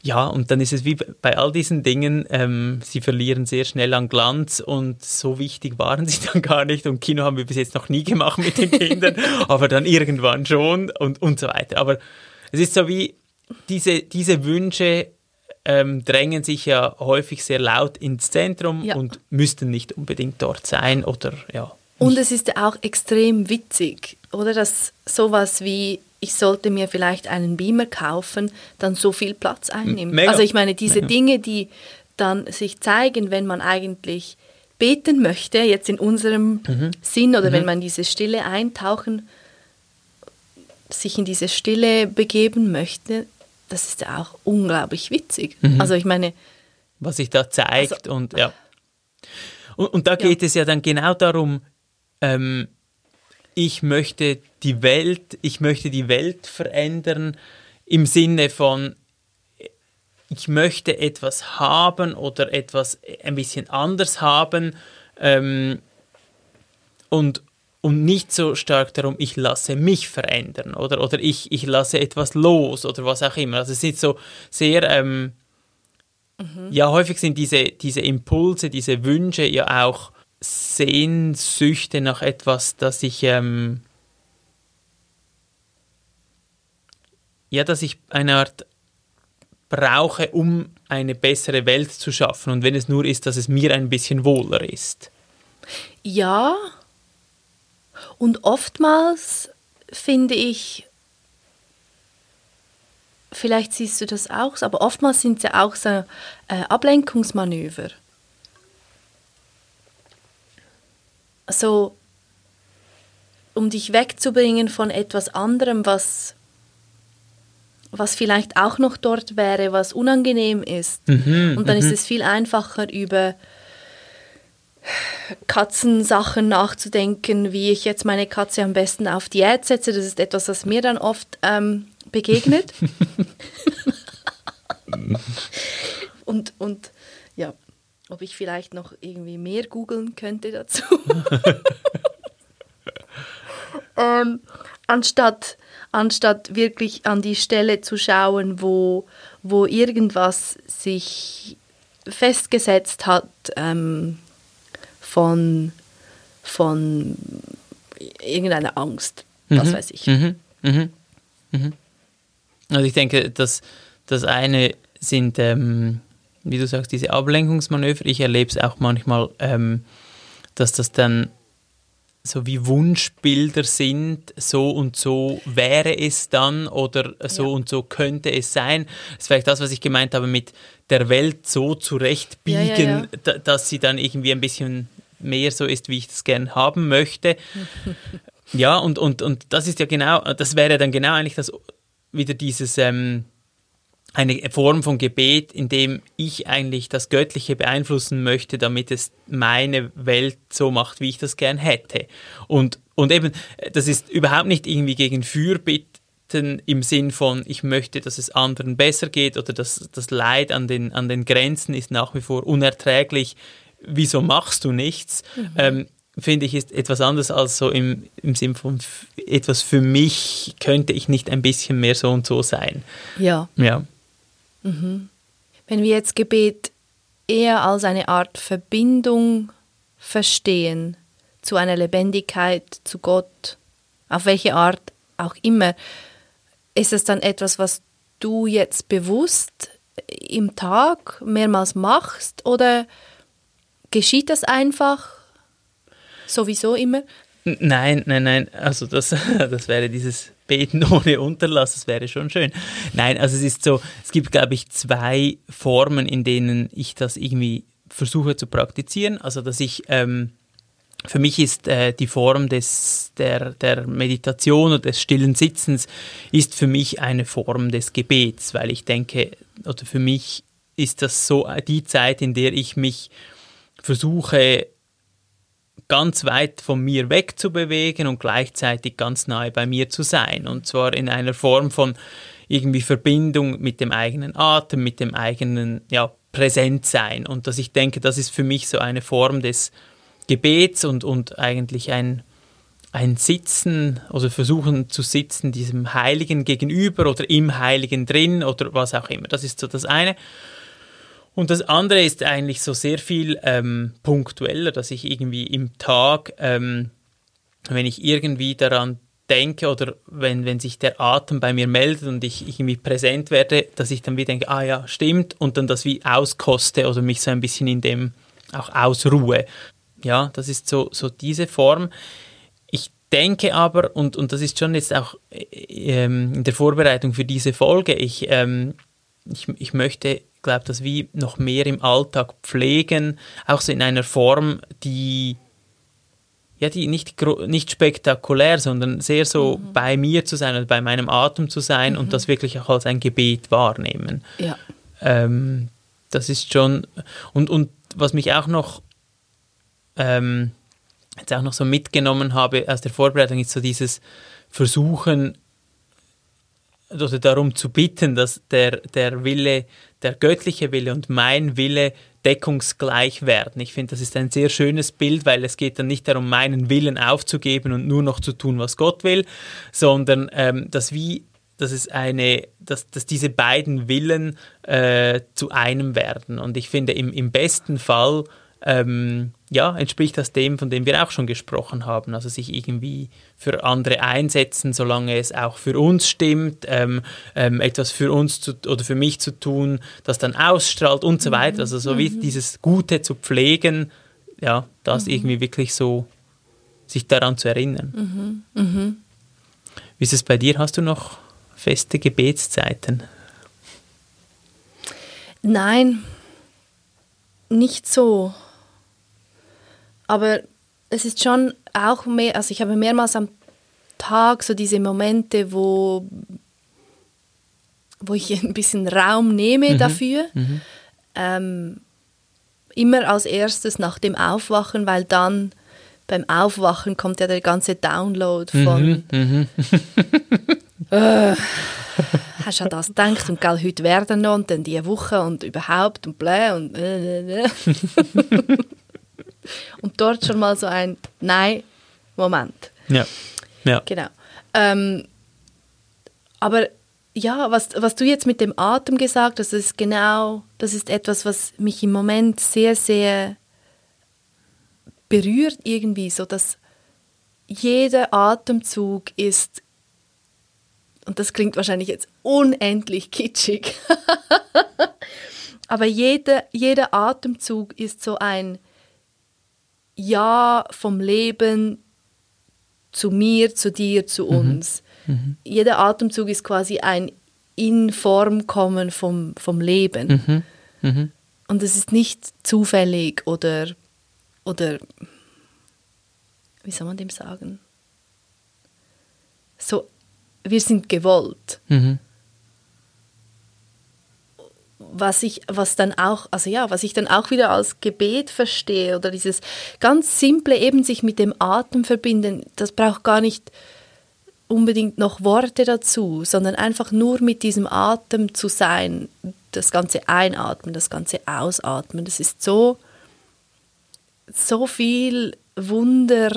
ja, und dann ist es wie bei all diesen Dingen, ähm, sie verlieren sehr schnell an Glanz und so wichtig waren sie dann gar nicht. Und Kino haben wir bis jetzt noch nie gemacht mit den Kindern, aber dann irgendwann schon und, und so weiter. Aber es ist so wie diese, diese Wünsche ähm, drängen sich ja häufig sehr laut ins Zentrum Ja. und müssten nicht unbedingt dort sein oder ja. Und es ist ja auch extrem witzig, oder? Dass sowas wie, ich sollte mir vielleicht einen Beamer kaufen, dann so viel Platz einnimmt. Mega. Also ich meine, diese Mega. Dinge, die dann sich zeigen, wenn man eigentlich beten möchte, jetzt in unserem Mhm. Sinn, oder wenn man diese Stille eintauchen, sich in diese Stille begeben möchte, das ist ja auch unglaublich witzig. Mhm. Also ich meine, was sich da zeigt Also- und ja. Und, und da geht es ja dann genau darum, ähm, ich möchte die Welt, ich möchte die Welt verändern im Sinne von, ich möchte etwas haben oder etwas ein bisschen anders haben ähm, und, und nicht so stark darum, ich lasse mich verändern oder, oder ich, ich lasse etwas los oder was auch immer. Also es ist so sehr... Ähm, ja, häufig sind diese, diese Impulse, diese Wünsche ja auch Sehnsüchte nach etwas, das ich, ähm, ja, dass ich eine Art brauche, um eine bessere Welt zu schaffen. Und wenn es nur ist, dass es mir ein bisschen wohler ist. Ja. Und oftmals finde ich, vielleicht siehst du das auch, aber oftmals sind es ja auch so äh, Ablenkungsmanöver. So, um dich wegzubringen von etwas anderem, was, was vielleicht auch noch dort wäre, was unangenehm ist. Und dann ist es viel einfacher über Katzensachen nachzudenken, wie ich jetzt meine Katze am besten auf Diät setze. Das ist etwas, was mir dann oft ähm, begegnet. und, und ja, ob ich vielleicht noch irgendwie mehr googeln könnte dazu. ähm, anstatt, anstatt wirklich an die Stelle zu schauen, wo, wo irgendwas sich festgesetzt hat ähm, von, von irgendeiner Angst, was weiß ich. Mhm, mhm, mhm. Also ich denke, dass das eine sind, ähm, wie du sagst, diese Ablenkungsmanöver. Ich erlebe es auch manchmal, ähm, dass das dann so wie Wunschbilder sind, so und so wäre es dann oder so Ja. und so könnte es sein. Das ist vielleicht das, was ich gemeint habe mit der Welt so zurechtbiegen, Ja, ja, ja. da- dass sie dann irgendwie ein bisschen mehr so ist, wie ich das gern haben möchte. Ja, und, und, und das ist ja genau, das wäre dann genau eigentlich das wieder dieses ähm, eine Form von Gebet, in dem ich eigentlich das Göttliche beeinflussen möchte, damit es meine Welt so macht, wie ich das gern hätte. Und, und eben, das ist überhaupt nicht irgendwie gegen Fürbitten im Sinn von, ich möchte, dass es anderen besser geht oder dass das Leid an den, an den Grenzen ist nach wie vor unerträglich. Wieso machst du nichts? Mhm. Ähm, finde ich, ist etwas anderes als so im, im Sinn von etwas für mich könnte ich nicht ein bisschen mehr so und so sein. Ja. Ja. Mhm. Wenn wir jetzt Gebet eher als eine Art Verbindung verstehen zu einer Lebendigkeit, zu Gott, auf welche Art auch immer, ist es dann etwas, was du jetzt bewusst im Tag mehrmals machst oder geschieht das einfach sowieso immer? Nein, nein, nein. Also das, das wäre dieses Beten ohne Unterlass, das wäre schon schön. Nein, also es ist so, es gibt, glaube ich, zwei Formen, in denen ich das irgendwie versuche zu praktizieren. Also dass ich ähm, für mich ist äh, die Form des, der, der Meditation oder des stillen Sitzens ist für mich eine Form des Gebets, weil ich denke, oder für mich ist das so die Zeit, in der ich mich versuche ganz weit von mir wegzubewegen und gleichzeitig ganz nahe bei mir zu sein. Und zwar in einer Form von irgendwie Verbindung mit dem eigenen Atem, mit dem eigenen ja, Präsentsein. Und dass ich denke, das ist für mich so eine Form des Gebets und, und eigentlich ein, ein Sitzen oder Versuchen zu sitzen diesem Heiligen gegenüber oder im Heiligen drin oder was auch immer. Das ist so das eine. Und das andere ist eigentlich so sehr viel ähm, punktueller, dass ich irgendwie im Tag, ähm, wenn ich irgendwie daran denke oder wenn, wenn sich der Atem bei mir meldet und ich irgendwie präsent werde, dass ich dann wieder denke, ah ja, stimmt, und dann das wie auskoste oder mich so ein bisschen in dem auch ausruhe. Ja, das ist so, so diese Form. Ich denke aber, und, und das ist schon jetzt auch äh, ähm, in der Vorbereitung für diese Folge, ich, ähm, ich, ich möchte glaube, das wie noch mehr im Alltag pflegen, auch so in einer Form, die ja, die nicht, nicht spektakulär, sondern sehr so mhm. bei mir zu sein oder bei meinem Atem zu sein mhm. und das wirklich auch als ein Gebet wahrnehmen. Ja. Ähm, das ist schon, und, und was mich auch noch, ähm, jetzt auch noch so mitgenommen habe aus der Vorbereitung, ist so dieses Versuchen, oder darum zu bitten, dass der, der Wille, der göttliche Wille und mein Wille deckungsgleich werden. Ich finde, das ist ein sehr schönes Bild, weil es geht dann nicht darum, meinen Willen aufzugeben und nur noch zu tun, was Gott will, sondern ähm, dass wie dass es eine, dass, dass diese beiden Willen äh, zu einem werden. Und ich finde, im, im besten Fall ähm, ja, entspricht das dem, von dem wir auch schon gesprochen haben. Also sich irgendwie für andere einsetzen, solange es auch für uns stimmt, ähm, ähm, etwas für uns zu, oder für mich zu tun, das dann ausstrahlt und so weiter. Also so wie mhm. dieses Gute zu pflegen, ja, das mhm. irgendwie wirklich so sich daran zu erinnern. Mhm. Mhm. Wie ist es bei dir? Hast du noch feste Gebetszeiten? Nein, nicht so. Aber es ist schon auch mehr, also ich habe mehrmals am Tag so diese Momente, wo, wo ich ein bisschen Raum nehme mhm. dafür. Mhm. Ähm, immer als erstes nach dem Aufwachen, weil dann beim Aufwachen kommt ja der ganze Download von mhm. äh, hast du das gedacht und gell, heute werden noch und dann diese Woche und überhaupt und bläh und äh, äh, äh. und dort schon mal so ein Nein, Moment. Ja. ja. Genau. Ähm, aber ja, was, was du jetzt mit dem Atem gesagt hast, das ist genau, das ist etwas, was mich im Moment sehr, sehr berührt irgendwie, so dass jeder Atemzug ist, und das klingt wahrscheinlich jetzt unendlich kitschig, aber jeder, jeder Atemzug ist so ein ja vom Leben zu mir, zu dir, zu mhm. uns. Mhm. Jeder Atemzug ist quasi ein in Form kommen vom, vom Leben. Mhm. mhm. Und es ist nicht zufällig oder, oder wie soll man dem sagen? so, wir sind gewollt. Mhm. Was ich, was dann auch, also ja, was ich dann auch wieder als Gebet verstehe oder dieses ganz simple eben sich mit dem Atem verbinden, das braucht gar nicht unbedingt noch Worte dazu, sondern einfach nur mit diesem Atem zu sein, das ganze Einatmen, das ganze Ausatmen, das ist so, so viel Wunder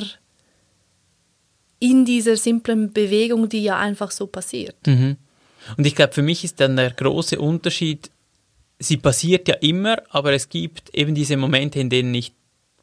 in dieser simplen Bewegung, die ja einfach so passiert. Mhm. Und ich glaube, für mich ist dann der große Unterschied, sie passiert ja immer, aber es gibt eben diese Momente, in denen ich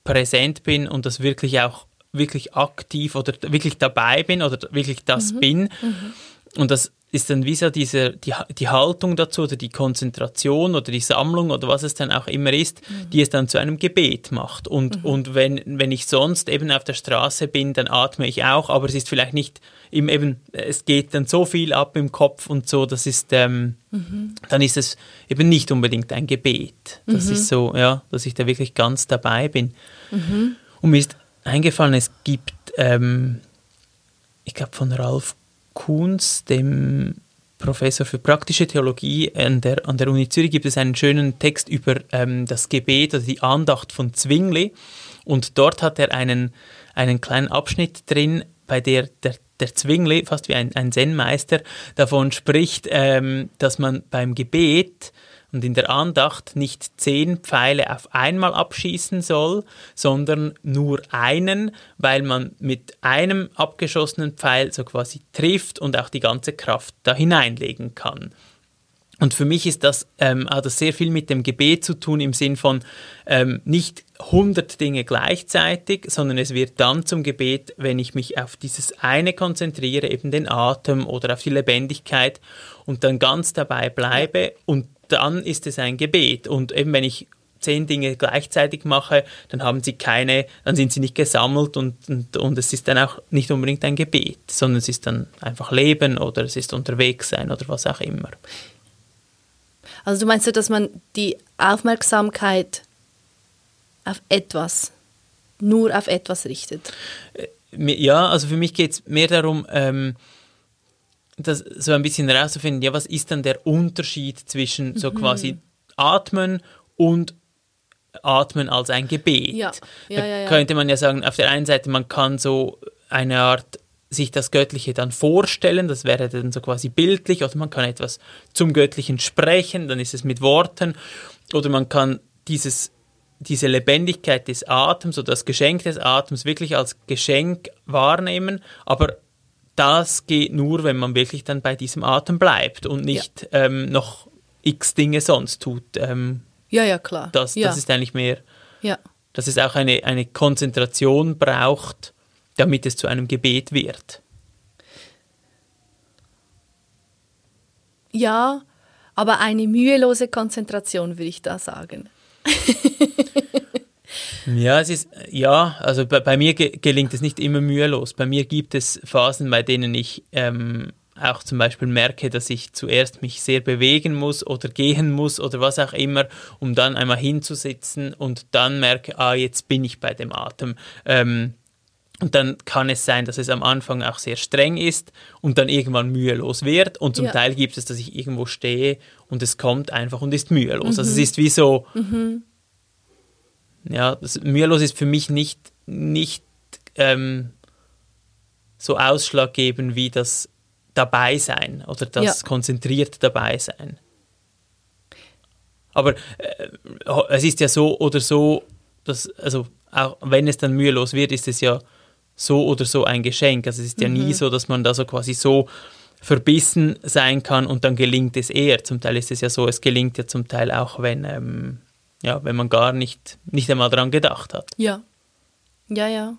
präsent bin und das wirklich auch wirklich aktiv oder wirklich dabei bin oder wirklich das mhm. bin. Mhm. Und das ist dann wie so diese, die, die Haltung dazu oder die Konzentration oder die Sammlung oder was es dann auch immer ist, mhm. die es dann zu einem Gebet macht. Und, mhm. und wenn, wenn ich sonst eben auf der Straße bin, dann atme ich auch, aber es ist vielleicht nicht im eben, es geht dann so viel ab im Kopf und so, das ist, ähm, mhm. dann ist es eben nicht unbedingt ein Gebet. Das ist mhm. so, ja, dass ich da wirklich ganz dabei bin. Mhm. Und mir ist eingefallen, es gibt, ähm, ich glaube von Ralf Kuhns, dem Professor für praktische Theologie an der, an der Uni Zürich, gibt es einen schönen Text über ähm, das Gebet, also die Andacht von Zwingli. Und dort hat er einen, einen kleinen Abschnitt drin, bei der der, der Zwingli, fast wie ein, ein Zen-Meister, davon spricht, ähm, dass man beim Gebet und in der Andacht nicht zehn Pfeile auf einmal abschießen soll, sondern nur einen, weil man mit einem abgeschossenen Pfeil so quasi trifft und auch die ganze Kraft da hineinlegen kann. Und für mich ist das, ähm, hat das sehr viel mit dem Gebet zu tun im Sinn von ähm, nicht 100 Dinge gleichzeitig, sondern es wird dann zum Gebet, wenn ich mich auf dieses eine konzentriere, eben den Atem oder auf die Lebendigkeit und dann ganz dabei bleibe und dann ist es ein Gebet. Und eben wenn ich zehn Dinge gleichzeitig mache, dann haben sie keine, dann sind sie nicht gesammelt und, und, und es ist dann auch nicht unbedingt ein Gebet, sondern es ist dann einfach Leben oder es ist unterwegs sein oder was auch immer. Also du meinst du, dass man die Aufmerksamkeit auf etwas, nur auf etwas richtet? Äh, ja, also für mich geht es mehr darum, ähm, das so ein bisschen herauszufinden, ja, was ist dann der Unterschied zwischen so mhm. quasi Atmen und Atmen als ein Gebet. Ja. Ja, da ja, könnte man ja sagen, auf der einen Seite, man kann so eine Art sich das Göttliche dann vorstellen, das wäre dann so quasi bildlich, oder man kann etwas zum Göttlichen sprechen, dann ist es mit Worten, oder man kann dieses, diese Lebendigkeit des Atems oder das Geschenk des Atems wirklich als Geschenk wahrnehmen, aber das geht nur, wenn man wirklich dann bei diesem Atem bleibt und nicht ja. ähm, noch x Dinge sonst tut. Ähm, ja, ja, klar. Das, ja. das ist eigentlich mehr, ja. dass es auch eine, eine Konzentration braucht, damit es zu einem Gebet wird. Ja, aber eine mühelose Konzentration, würde ich da sagen. Ja, es ist, ja, also bei, bei mir ge gelingt es nicht immer mühelos. Bei mir gibt es Phasen, bei denen ich ähm, auch zum Beispiel merke, dass ich zuerst mich sehr bewegen muss oder gehen muss oder was auch immer, um dann einmal hinzusitzen und dann merke, ah, jetzt bin ich bei dem Atem. Ähm, und dann kann es sein, dass es am Anfang auch sehr streng ist und dann irgendwann mühelos wird. Und zum ja. Teil gibt es, dass ich irgendwo stehe und es kommt einfach und ist mühelos. Mhm. Also es ist wie so, mhm. Ja, das, mühelos ist für mich nicht, nicht ähm, so ausschlaggebend wie das Dabeisein oder das ja. konzentriert Dabeisein. Aber äh, es ist ja so oder so, dass, also auch wenn es dann mühelos wird, ist es ja so oder so ein Geschenk. Also es ist ja mhm. nie so, dass man da so quasi so verbissen sein kann und dann gelingt es eher. Zum Teil ist es ja so, es gelingt ja zum Teil auch, wenn, ähm, ja, wenn man gar nicht, nicht einmal daran gedacht hat. Ja. Ja, ja.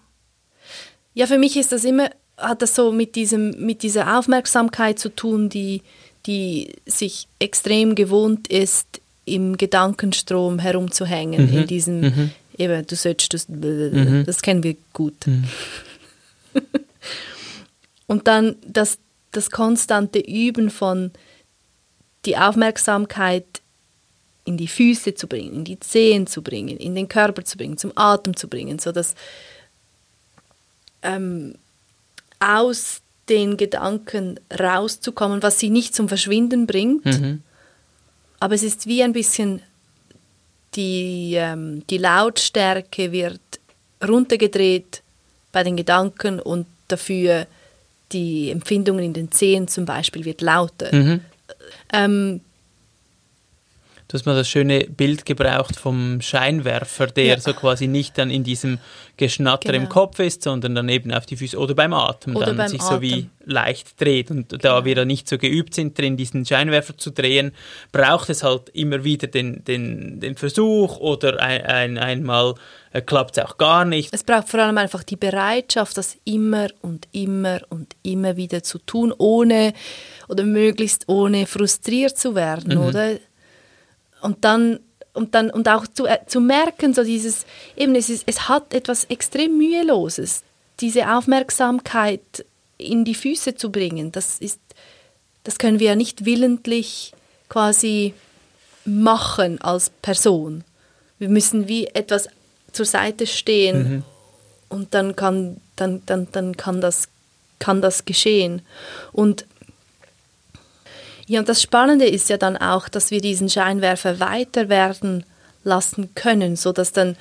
Ja, für mich ist das immer, hat das so mit, diesem, mit dieser Aufmerksamkeit zu tun, die, die sich extrem gewohnt ist, im Gedankenstrom herumzuhängen, mhm. in diesem, mhm. eben, du sollst das, mhm. das kennen wir gut. Mhm. Und dann das, das konstante Üben von die Aufmerksamkeit in die Füße zu bringen, in die Zehen zu bringen, in den Körper zu bringen, zum Atem zu bringen, sodass ähm, aus den Gedanken rauszukommen, was sie nicht zum Verschwinden bringt. Mhm. Aber es ist wie ein bisschen, die, ähm, die Lautstärke wird runtergedreht bei den Gedanken und dafür die Empfindungen in den Zehen zum Beispiel wird lauter. Mhm. Ähm, Du hast mal das schöne Bild gebraucht vom Scheinwerfer, der Ja. so quasi nicht dann in diesem Geschnatter im Genau. Kopf ist, sondern dann eben auf die Füße oder beim Atmen Oder dann beim sich so wie Atem. leicht dreht. Und da wir da nicht so geübt sind, drin diesen Scheinwerfer zu drehen, braucht es halt immer wieder den, den, den Versuch oder ein, ein, einmal äh, klappt es auch gar nicht. Es braucht vor allem einfach die Bereitschaft, das immer und immer und immer wieder zu tun, ohne oder möglichst ohne frustriert zu werden, oder? Und dann und dann und auch zu, äh, zu merken, so dieses eben es ist, es hat etwas extrem müheloses, diese Aufmerksamkeit in die Füße zu bringen. Das ist das können wir ja nicht willentlich quasi machen als Person. Wir müssen wie etwas zur Seite stehen und dann kann, dann, dann, dann kann, das, kann das geschehen. Und ja, und das Spannende ist ja dann auch, dass wir diesen Scheinwerfer weiter werden lassen können, so dass dann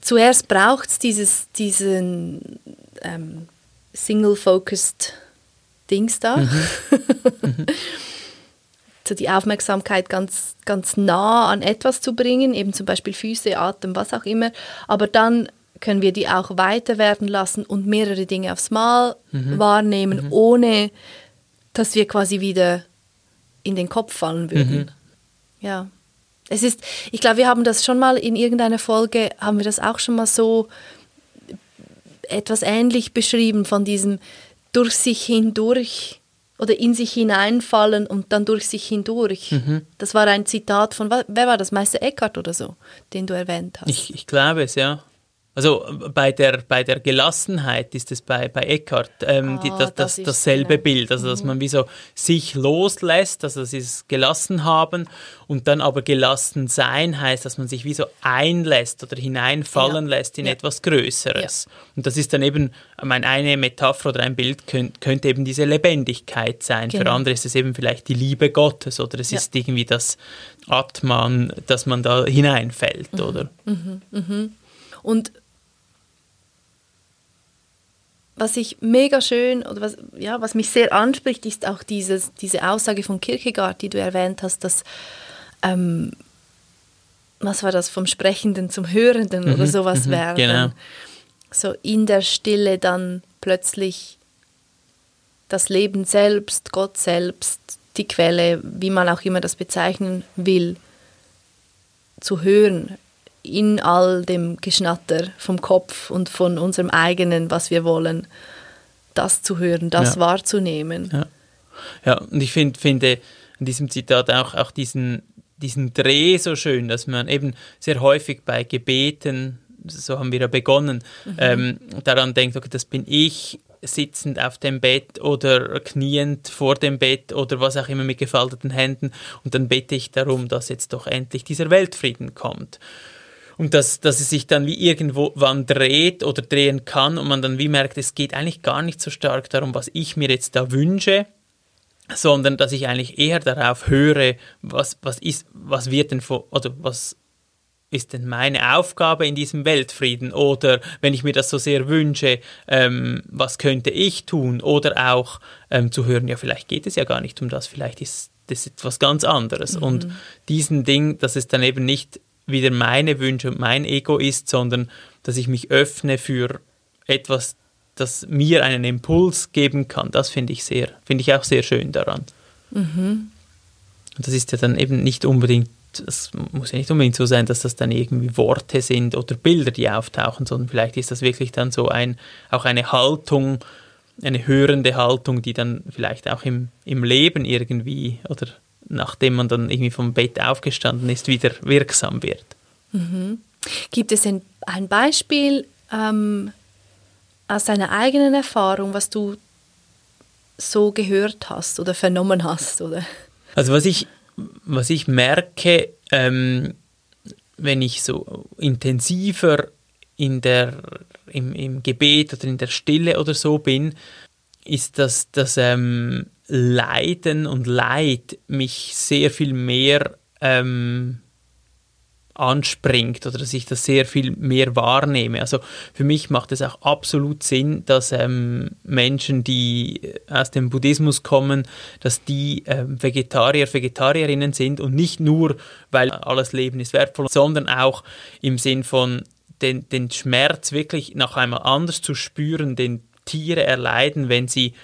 zuerst braucht es diesen ähm, single-focused Dings da. so die Aufmerksamkeit ganz, ganz nah an etwas zu bringen, eben zum Beispiel Füße, Atem, was auch immer. Aber dann können wir die auch weiter werden lassen und mehrere Dinge aufs Mal wahrnehmen, ohne dass wir quasi wieder in den Kopf fallen würden. Ja. Es ist, ich glaube, wir haben das schon mal in irgendeiner Folge, haben wir das auch schon mal so etwas ähnlich beschrieben von diesem durch sich hindurch oder in sich hineinfallen und dann durch sich hindurch. Das war ein Zitat von, wer war das, Meister Eckhart oder so, den du erwähnt hast. Ich, ich glaube es, ja. Also bei der, bei der Gelassenheit ist es bei, bei Eckhart ähm, die, Ah, das, das das, ist dasselbe genau. Bild. Also dass man wie so sich loslässt, also das ist gelassen haben und dann aber gelassen sein heißt, dass man sich wie so einlässt oder hineinfallen Ja. lässt in Ja. etwas Größeres. Und das ist dann eben, meine, eine Metapher oder ein Bild könnt, könnte eben diese Lebendigkeit sein. Für Genau. andere ist es eben vielleicht die Liebe Gottes oder es Ja. ist irgendwie das Atman, dass man da hineinfällt, Mhm. oder? Und was ich mega schön oder was, ja, was mich sehr anspricht, ist auch dieses, diese Aussage von Kierkegaard, die du erwähnt hast, dass ähm, was war das vom Sprechenden zum Hörenden oder sowas mhm, werden. genau. So in der Stille dann plötzlich das Leben selbst, Gott selbst, die Quelle, wie man auch immer das bezeichnen will, zu hören in all dem Geschnatter vom Kopf und von unserem eigenen, was wir wollen, das zu hören, das Ja. wahrzunehmen. Ja, ja und ich find, finde in diesem Zitat auch, auch diesen, diesen Dreh so schön, dass man eben sehr häufig bei Gebeten, so haben wir ja begonnen, ähm, daran denkt, okay, das bin ich sitzend auf dem Bett oder kniend vor dem Bett oder was auch immer mit gefalteten Händen und dann bete ich darum, dass jetzt doch endlich dieser Weltfrieden kommt. Und dass, dass es sich dann wie irgendwo wann dreht oder drehen kann und man dann wie merkt, es geht eigentlich gar nicht so stark darum, was ich mir jetzt da wünsche, sondern dass ich eigentlich eher darauf höre, was, was ist, was wird denn vor, oder was ist denn meine Aufgabe in diesem Weltfrieden? Oder wenn ich mir das so sehr wünsche, ähm, was könnte ich tun? Oder auch ähm, zu hören, ja, vielleicht geht es ja gar nicht um das, vielleicht ist das etwas ganz anderes. Und diesen Ding, dass es dann eben nicht wieder meine Wünsche und mein Ego ist, sondern dass ich mich öffne für etwas, das mir einen Impuls geben kann, das finde ich sehr, finde ich auch sehr schön daran. Und das ist ja dann eben nicht unbedingt, es muss ja nicht unbedingt so sein, dass das dann irgendwie Worte sind oder Bilder, die auftauchen, sondern vielleicht ist das wirklich dann so ein, auch eine Haltung, eine hörende Haltung, die dann vielleicht auch im, im Leben irgendwie oder nachdem man dann irgendwie vom Bett aufgestanden ist, wieder wirksam wird. Gibt es ein, ein Beispiel ähm, aus deiner eigenen Erfahrung, was du so gehört hast oder vernommen hast? Oder? Also was ich, was ich merke, ähm, wenn ich so intensiver in der, im, im Gebet oder in der Stille oder so bin, ist, dass das ähm, Leiden und Leid mich sehr viel mehr ähm, anspringt oder dass ich das sehr viel mehr wahrnehme. Also für mich macht es auch absolut Sinn, dass ähm, Menschen, die aus dem Buddhismus kommen, dass die ähm, Vegetarier, Vegetarierinnen sind und nicht nur, weil alles Leben ist wertvoll, sondern auch im Sinn von den, den Schmerz wirklich noch einmal anders zu spüren, den Tiere erleiden, wenn sie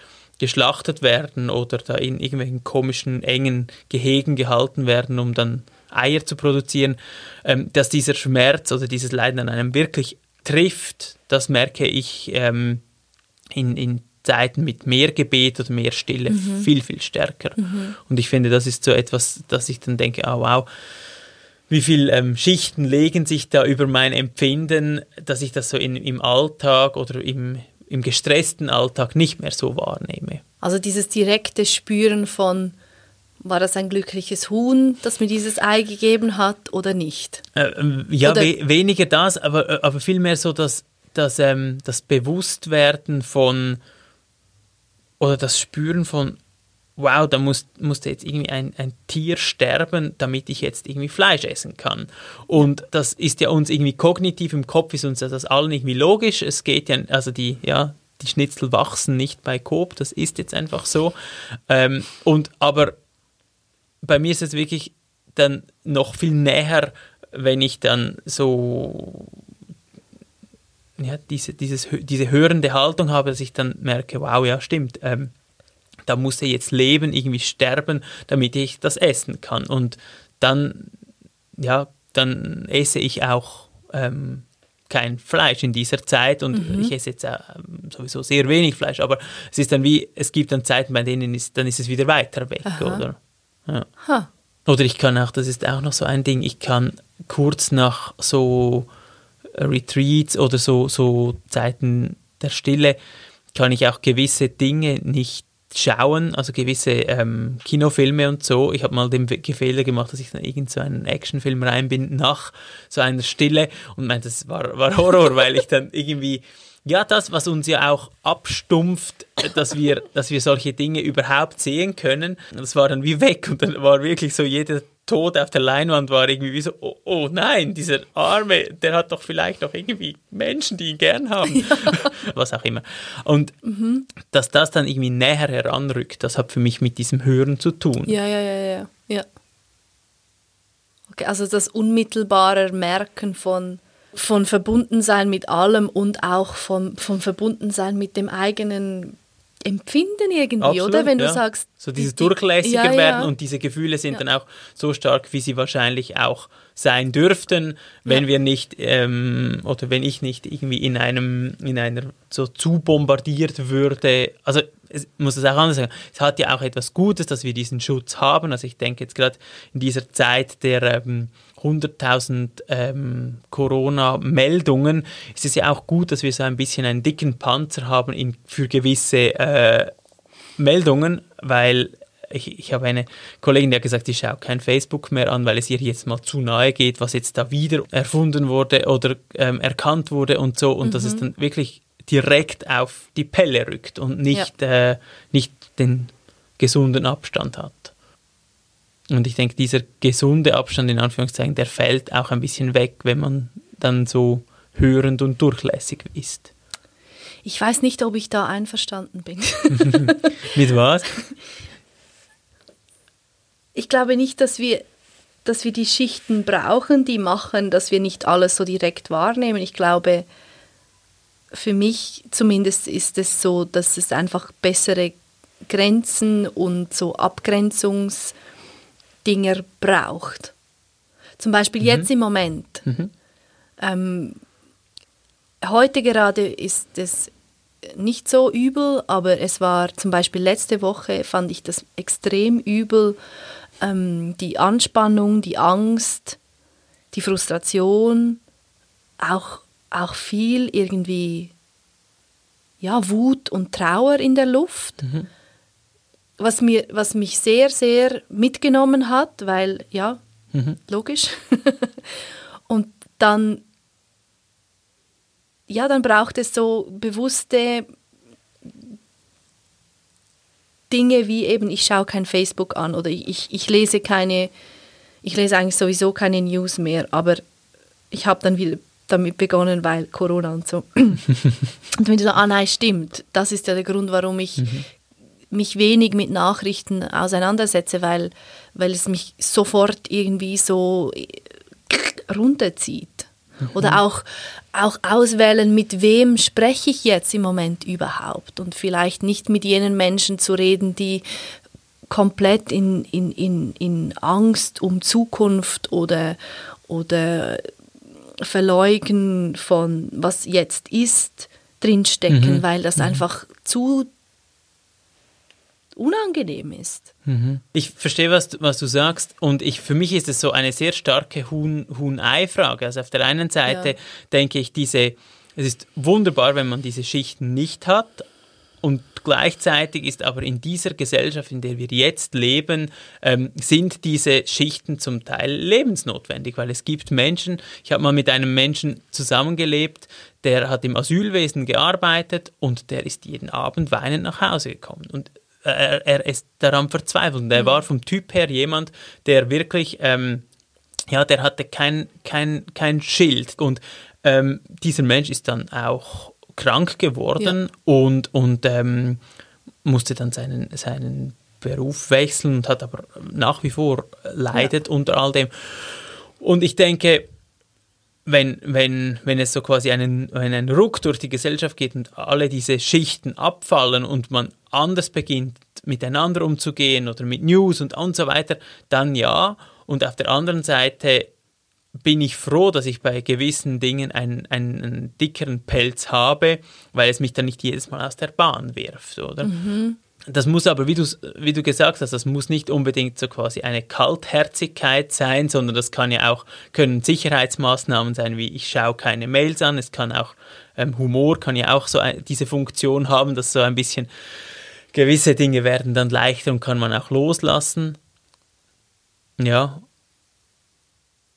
geschlachtet werden oder da in irgendwelchen komischen, engen Gehegen gehalten werden, um dann Eier zu produzieren, ähm, dass dieser Schmerz oder dieses Leiden an einem wirklich trifft, das merke ich ähm, in, in Zeiten mit mehr Gebet oder mehr Stille mhm. viel, viel stärker. Mhm. Und ich finde, das ist so etwas, dass ich dann denke, oh wow, wie viele ähm, Schichten legen sich da über mein Empfinden, dass ich das so in, im Alltag oder im, im gestressten Alltag nicht mehr so wahrnehme. Also dieses direkte Spüren von, war das ein glückliches Huhn, das mir dieses Ei gegeben hat oder nicht? Äh, ähm, ja, oder we weniger das, aber, äh, aber vielmehr so das, das, ähm, das Bewusstwerden von oder das Spüren von, wow, da muss, musste jetzt irgendwie ein, ein Tier sterben, damit ich jetzt irgendwie Fleisch essen kann. Und das ist ja uns irgendwie kognitiv im Kopf, ist uns das allen irgendwie logisch. Es geht ja, also die, ja, die Schnitzel wachsen nicht bei Coop, das ist jetzt einfach so. Ähm, und aber bei mir ist es wirklich dann noch viel näher, wenn ich dann so ja, diese, dieses, diese hörende Haltung habe, dass ich dann merke, wow, ja, stimmt, ähm, da muss er jetzt leben, irgendwie sterben, damit ich das essen kann. Und dann, ja, dann esse ich auch ähm, kein Fleisch in dieser Zeit und mhm. ich esse jetzt äh, sowieso sehr wenig Fleisch, aber es ist dann wie, es gibt dann Zeiten, bei denen ist, dann ist es wieder weiter weg, Aha. oder? Ja. Huh. Oder ich kann auch, das ist auch noch so ein Ding, ich kann kurz nach so Retreats oder so, so Zeiten der Stille, kann ich auch gewisse Dinge nicht schauen, also gewisse ähm, Kinofilme und so. Ich habe mal den Fehler gemacht, dass ich dann irgend so einen Actionfilm rein bin nach so einer Stille und meinte, das war, war Horror, weil ich dann irgendwie ja, das, was uns ja auch abstumpft, dass wir, dass wir solche Dinge überhaupt sehen können, das war dann wie weg und dann war wirklich so jeder Tod auf der Leinwand war irgendwie wie so, oh, oh, nein, dieser Arme, der hat doch vielleicht noch irgendwie Menschen, die ihn gern haben. Ja. Was auch immer. Und mhm. dass das dann irgendwie näher heranrückt, das hat für mich mit diesem Hören zu tun. Ja, ja, ja, ja. ja. Okay, also das unmittelbare Merken von von Verbundensein mit allem und auch vom, vom Verbundensein mit dem eigenen Empfinden irgendwie, Absolut, oder? Wenn ja. du sagst. So dieses durchlässiger ja, werden und diese Gefühle sind dann auch so stark, wie sie wahrscheinlich auch sein dürften, wenn wir nicht ähm, oder wenn ich nicht irgendwie in einem, in einer so zu bombardiert würde. Also ich muss es auch anders sagen, es hat ja auch etwas Gutes, dass wir diesen Schutz haben. Also ich denke jetzt gerade in dieser Zeit der ähm, 100.000 ähm, Corona-Meldungen, ist es ja auch gut, dass wir so ein bisschen einen dicken Panzer haben in, für gewisse äh, Meldungen, weil ich, ich habe eine Kollegin, die hat gesagt, sie schaut kein Facebook mehr an, weil es ihr jetzt mal zu nahe geht, was jetzt da wieder erfunden wurde oder ähm, erkannt wurde und so und mhm. dass es dann wirklich direkt auf die Pelle rückt und nicht, ja. äh, nicht den gesunden Abstand hat. Und ich denke, dieser gesunde Abstand in Anführungszeichen, der fällt auch ein bisschen weg, wenn man dann so hörend und durchlässig ist. Ich weiß nicht, ob ich da einverstanden bin. Mit was? Ich glaube nicht, dass wir, dass wir die Schichten brauchen, die machen, dass wir nicht alles so direkt wahrnehmen. Ich glaube, für mich zumindest ist es so, dass es einfach bessere Grenzen und so Abgrenzungs- Dinger braucht. Zum Beispiel mhm. jetzt im Moment. Mhm. Ähm, heute gerade ist es nicht so übel, aber es war zum Beispiel letzte Woche, fand ich das extrem übel. Ähm, die Anspannung, die Angst, die Frustration, auch, auch viel irgendwie ja, Wut und Trauer in der Luft. Mhm was, mir, was mich sehr, sehr mitgenommen hat, weil ja, mhm. logisch. und dann, ja, dann braucht es so bewusste Dinge wie eben, ich schaue kein Facebook an oder ich, ich lese keine, ich lese eigentlich sowieso keine News mehr, aber ich habe dann wieder damit begonnen, weil Corona und so. und wenn du so, ah nein, stimmt, das ist ja der Grund, warum ich mhm. mich wenig mit Nachrichten auseinandersetze, weil, weil es mich sofort irgendwie so runterzieht. Oder auch, auch auswählen, mit wem spreche ich jetzt im Moment überhaupt. Und vielleicht nicht mit jenen Menschen zu reden, die komplett in, in, in, in Angst um Zukunft oder, oder Verleugnen von was jetzt ist drinstecken, mhm. weil das mhm. einfach zu unangenehm ist. Mhm. Ich verstehe, was du, was du sagst und ich, für mich ist es so eine sehr starke Huhn-Ei-Frage. also auf der einen Seite ja. denke ich, diese, es ist wunderbar, wenn man diese Schichten nicht hat und gleichzeitig ist aber in dieser Gesellschaft, in der wir jetzt leben, ähm, sind diese Schichten zum Teil lebensnotwendig, weil es gibt Menschen, ich habe mal mit einem Menschen zusammengelebt, der hat im Asylwesen gearbeitet und der ist jeden Abend weinend nach Hause gekommen. Und er, er ist daran verzweifelt. Und er mhm. war vom Typ her jemand, der wirklich, ähm, ja, der hatte kein, kein, kein Schild. Und ähm, dieser Mensch ist dann auch krank geworden ja. und, und ähm, musste dann seinen, seinen Beruf wechseln und hat aber nach wie vor leidet ja. unter all dem. Und ich denke, wenn, wenn, wenn es so quasi einen, wenn ein Ruck durch die Gesellschaft geht und alle diese Schichten abfallen und man anders beginnt, miteinander umzugehen oder mit News und, und so weiter, dann ja. Und auf der anderen Seite bin ich froh, dass ich bei gewissen Dingen einen, einen dickeren Pelz habe, weil es mich dann nicht jedes Mal aus der Bahn wirft, oder? Mhm. Das muss aber, wie du, wie du gesagt hast, das muss nicht unbedingt so quasi eine Kaltherzigkeit sein, sondern das kann ja auch, können Sicherheitsmaßnahmen sein, wie ich schaue keine Mails an, es kann auch, ähm, Humor kann ja auch so ein, diese Funktion haben, dass so ein bisschen gewisse Dinge werden dann leichter und kann man auch loslassen. Ja.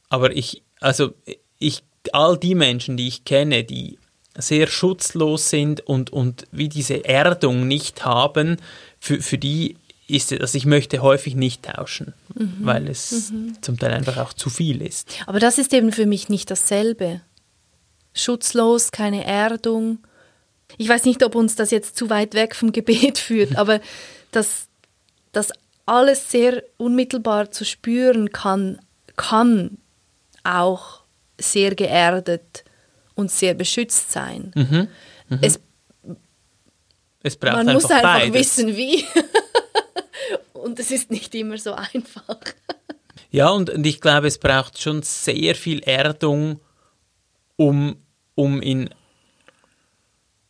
Aber ich, also ich, all die Menschen, die ich kenne, die sehr schutzlos sind und, und wie diese Erdung nicht haben, für, für die ist es, also ich möchte häufig nicht tauschen, mhm. weil es mhm. zum Teil einfach auch zu viel ist. Aber das ist eben für mich nicht dasselbe. Schutzlos, keine Erdung. Ich weiß nicht, ob uns das jetzt zu weit weg vom Gebet führt, aber dass das alles sehr unmittelbar zu spüren kann, kann auch sehr geerdet und sehr beschützt sein. Mhm. Mhm. Es, es braucht man einfach muss einfach beides. wissen, wie. und es ist nicht immer so einfach. ja, und, und ich glaube, es braucht schon sehr viel Erdung, um, um in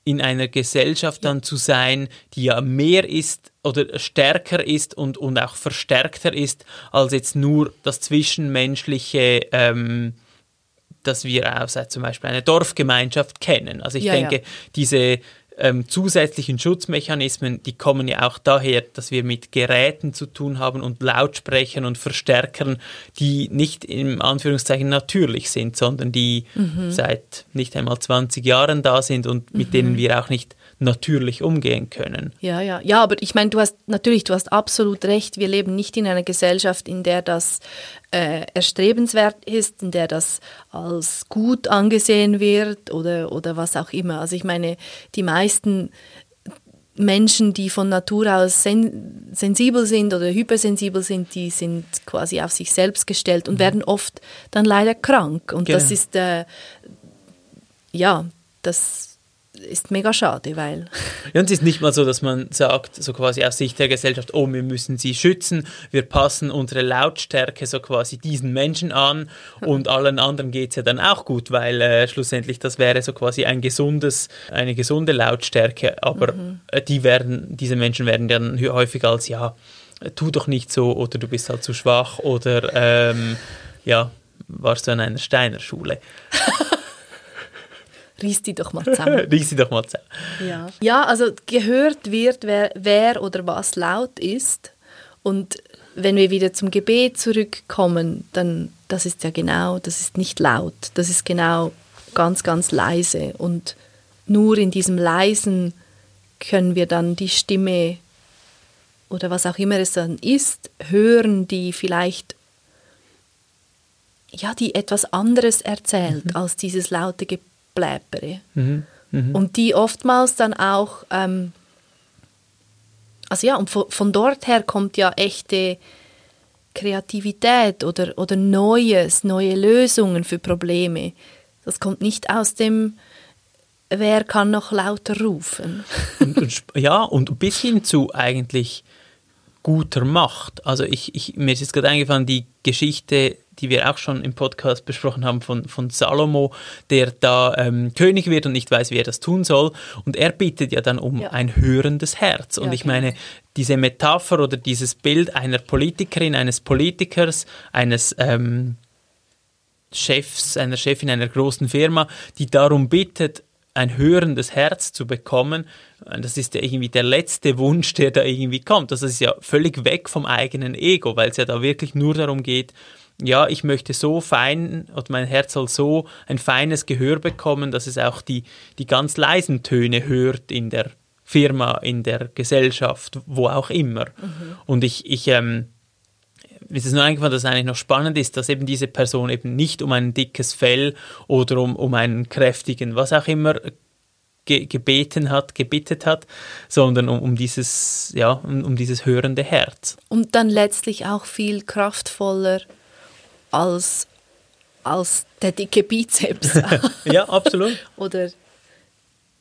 in einer Gesellschaft dann zu sein, die ja mehr ist oder stärker ist und, und auch verstärkter ist, als jetzt nur das Zwischenmenschliche ähm, das wir auch seit zum Beispiel einer Dorfgemeinschaft kennen. Also ich ja, denke, ja. diese ähm, zusätzlichen Schutzmechanismen, die kommen ja auch daher, dass wir mit Geräten zu tun haben und Lautsprechern und Verstärkern, die nicht im Anführungszeichen natürlich sind, sondern die mhm. seit nicht einmal 20 Jahren da sind und mit mhm. denen wir auch nicht natürlich umgehen können. Ja, ja, ja, aber ich meine, du hast natürlich, du hast absolut recht. Wir leben nicht in einer Gesellschaft, in der das äh, erstrebenswert ist, in der das als gut angesehen wird oder oder was auch immer. Also ich meine, die meisten Menschen, die von Natur aus sen sensibel sind oder hypersensibel sind, die sind quasi auf sich selbst gestellt und mhm. werden oft dann leider krank. Und genau. das ist, äh, ja, das ist mega schade, weil... Ja, und es ist nicht mal so, dass man sagt, so quasi aus Sicht der Gesellschaft, oh, wir müssen sie schützen, wir passen unsere Lautstärke so quasi diesen Menschen an und allen anderen geht es ja dann auch gut, weil äh, schlussendlich das wäre so quasi ein gesundes, eine gesunde Lautstärke, aber mhm. Äh, die werden, diese Menschen werden dann häufig als, ja, tu doch nicht so oder du bist halt zu schwach oder ähm, ja, warst du an einer Steiner Schule. Riss die doch mal zusammen. Riss die doch mal zusammen. Ja. ja, also gehört wird, wer, wer oder was laut ist. Und wenn wir wieder zum Gebet zurückkommen, dann das ist ja genau, das ist nicht laut. Das ist genau ganz, ganz leise. Und nur in diesem Leisen können wir dann die Stimme oder was auch immer es dann ist, hören, die vielleicht ja, die etwas anderes erzählt mhm. als dieses laute Gebläpere. Mhm. Mhm. Und die oftmals dann auch, ähm, also ja, und von, von, dort her kommt ja echte Kreativität oder, oder Neues, neue Lösungen für Probleme. Das kommt nicht aus dem, wer kann noch lauter rufen. Und, und, ja, und bis hin zu eigentlich guter Macht. Also ich, ich, mir ist jetzt gerade eingefallen, die Geschichte, die wir auch schon im Podcast besprochen haben von, von Salomo, der da ähm, König wird und nicht weiß, wie er das tun soll. Und er bittet ja dann um ja. ein hörendes Herz. Und ja, ich genau. meine, diese Metapher oder dieses Bild einer Politikerin, eines Politikers, eines ähm, Chefs, einer Chefin einer großen Firma, die darum bittet, ein hörendes Herz zu bekommen, das ist ja irgendwie der letzte Wunsch, der da irgendwie kommt. Das ist ja völlig weg vom eigenen Ego, weil es ja da wirklich nur darum geht, ja, ich möchte so fein, oder mein Herz soll so ein feines Gehör bekommen, dass es auch die, die ganz leisen Töne hört in der Firma, in der Gesellschaft, wo auch immer. Mhm. Und ich, ich ähm, ist es nur eingefallen, dass es eigentlich noch spannend ist, dass eben diese Person eben nicht um ein dickes Fell oder um, um einen kräftigen, was auch immer, ge gebeten hat, gebittet hat, sondern um, um dieses, ja, um, um, dieses hörende Herz. Und dann letztlich auch viel kraftvoller als, als der dicke Bizeps. ja, absolut. oder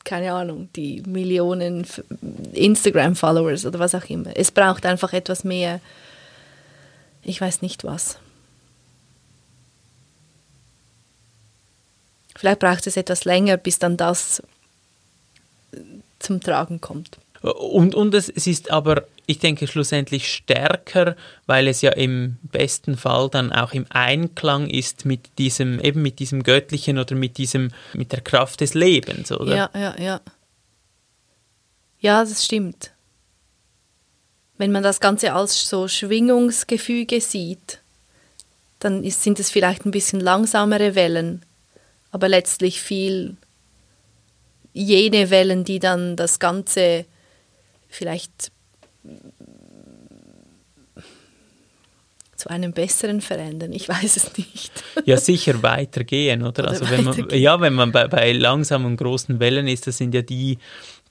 keine Ahnung, die Millionen Instagram-Followers oder was auch immer. Es braucht einfach etwas mehr ich weiß nicht was. Vielleicht braucht es etwas länger, bis dann das zum Tragen kommt. Und, und es, es ist aber, ich denke, schlussendlich stärker, weil es ja im besten Fall dann auch im Einklang ist mit diesem, eben mit diesem Göttlichen oder mit diesem, mit der Kraft des Lebens, oder? Ja, ja, ja. Ja, das stimmt wenn man das Ganze als so Schwingungsgefüge sieht, dann ist, sind es vielleicht ein bisschen langsamere Wellen, aber letztlich viel jene Wellen, die dann das Ganze vielleicht zu einem besseren verändern. Ich weiß es nicht. Ja, sicher weitergehen, oder? oder also wenn man, ja, wenn man bei, bei langsamen großen Wellen ist, das sind ja die,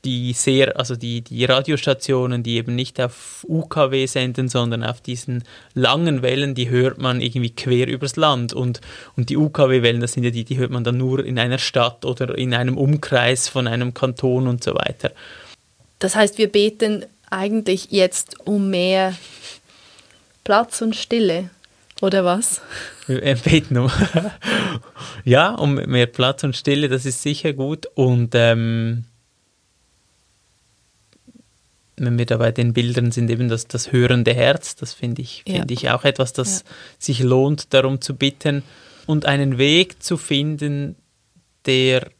die sehr, also die, die Radiostationen, die eben nicht auf UKW senden, sondern auf diesen langen Wellen, die hört man irgendwie quer übers Land. Und, und die UKW-Wellen, das sind ja die, die hört man dann nur in einer Stadt oder in einem Umkreis von einem Kanton und so weiter. Das heißt, wir beten eigentlich jetzt um mehr Platz und Stille, oder was? Wir beten um, ja, um mehr Platz und Stille, das ist sicher gut. Und ähm, wenn wir da bei den Bildern sind, eben das, das hörende Herz, das finde ich, find ja. ich auch etwas, das ja. sich lohnt, darum zu bitten und einen Weg zu finden, der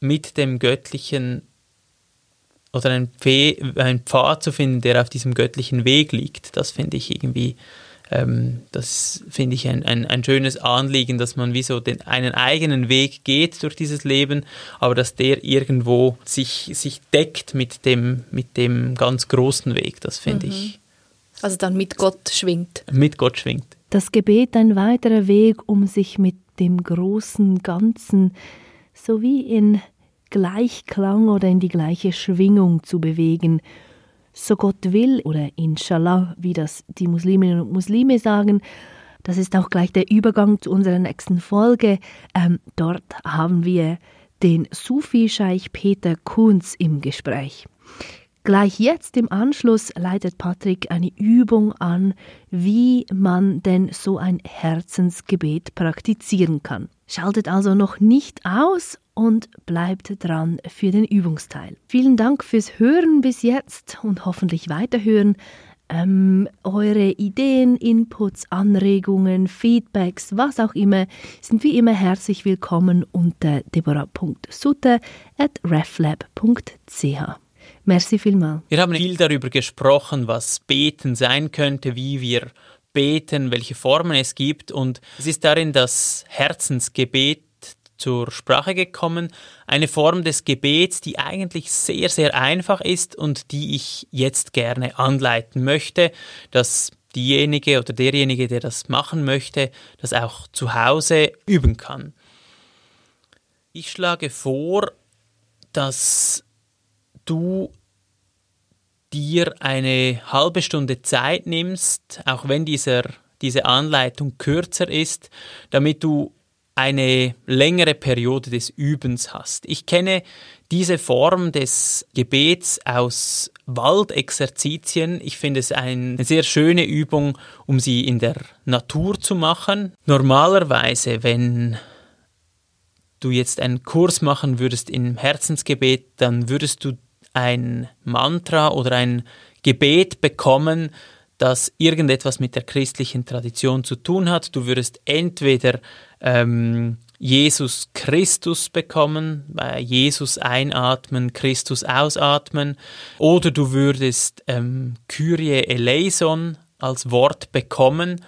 mit dem Göttlichen oder einen, Pfad zu finden, der auf diesem göttlichen Weg liegt, das finde ich irgendwie ähm, das finde ich ein, ein, ein, schönes Anliegen, dass man wie so den, einen eigenen Weg geht durch dieses Leben, aber dass der irgendwo sich, sich deckt mit dem, mit dem ganz großen Weg. Das finde mhm. ich. Also dann mit Gott schwingt. Mit Gott schwingt. Das Gebet ein weiterer Weg, um sich mit dem großen Ganzen sowie in Gleichklang oder in die gleiche Schwingung zu bewegen so Gott will oder Inshallah, wie das die Musliminnen und Muslime sagen. Das ist auch gleich der Übergang zu unserer nächsten Folge. Ähm, dort haben wir den Sufi-Scheich Peter Kunz im Gespräch. Gleich jetzt im Anschluss leitet Patrick eine Übung an, wie man denn so ein Herzensgebet praktizieren kann. Schaltet also noch nicht aus und bleibt dran für den Übungsteil. Vielen Dank fürs Hören bis jetzt und hoffentlich weiterhören. Ähm, eure Ideen, Inputs, Anregungen, Feedbacks, was auch immer, sind wie immer herzlich willkommen unter deborah.sutter.reflab.ch. Merci vielmals. Wir haben viel darüber gesprochen, was Beten sein könnte, wie wir beten, welche Formen es gibt und es ist darin das Herzensgebet zur Sprache gekommen. Eine Form des Gebets, die eigentlich sehr, sehr einfach ist und die ich jetzt gerne anleiten möchte, dass diejenige oder derjenige, der das machen möchte, das auch zu Hause üben kann. Ich schlage vor, dass du dir eine halbe Stunde Zeit nimmst, auch wenn dieser, diese Anleitung kürzer ist, damit du eine längere Periode des Übens hast. Ich kenne diese Form des Gebets aus Waldexerzitien. Ich finde es eine sehr schöne Übung, um sie in der Natur zu machen. Normalerweise, wenn du jetzt einen Kurs machen würdest im Herzensgebet, dann würdest du ein Mantra oder ein Gebet bekommen, das irgendetwas mit der christlichen Tradition zu tun hat. Du würdest entweder ähm, Jesus Christus bekommen, äh, Jesus einatmen, Christus ausatmen, oder du würdest ähm, Kyrie eleison als Wort bekommen.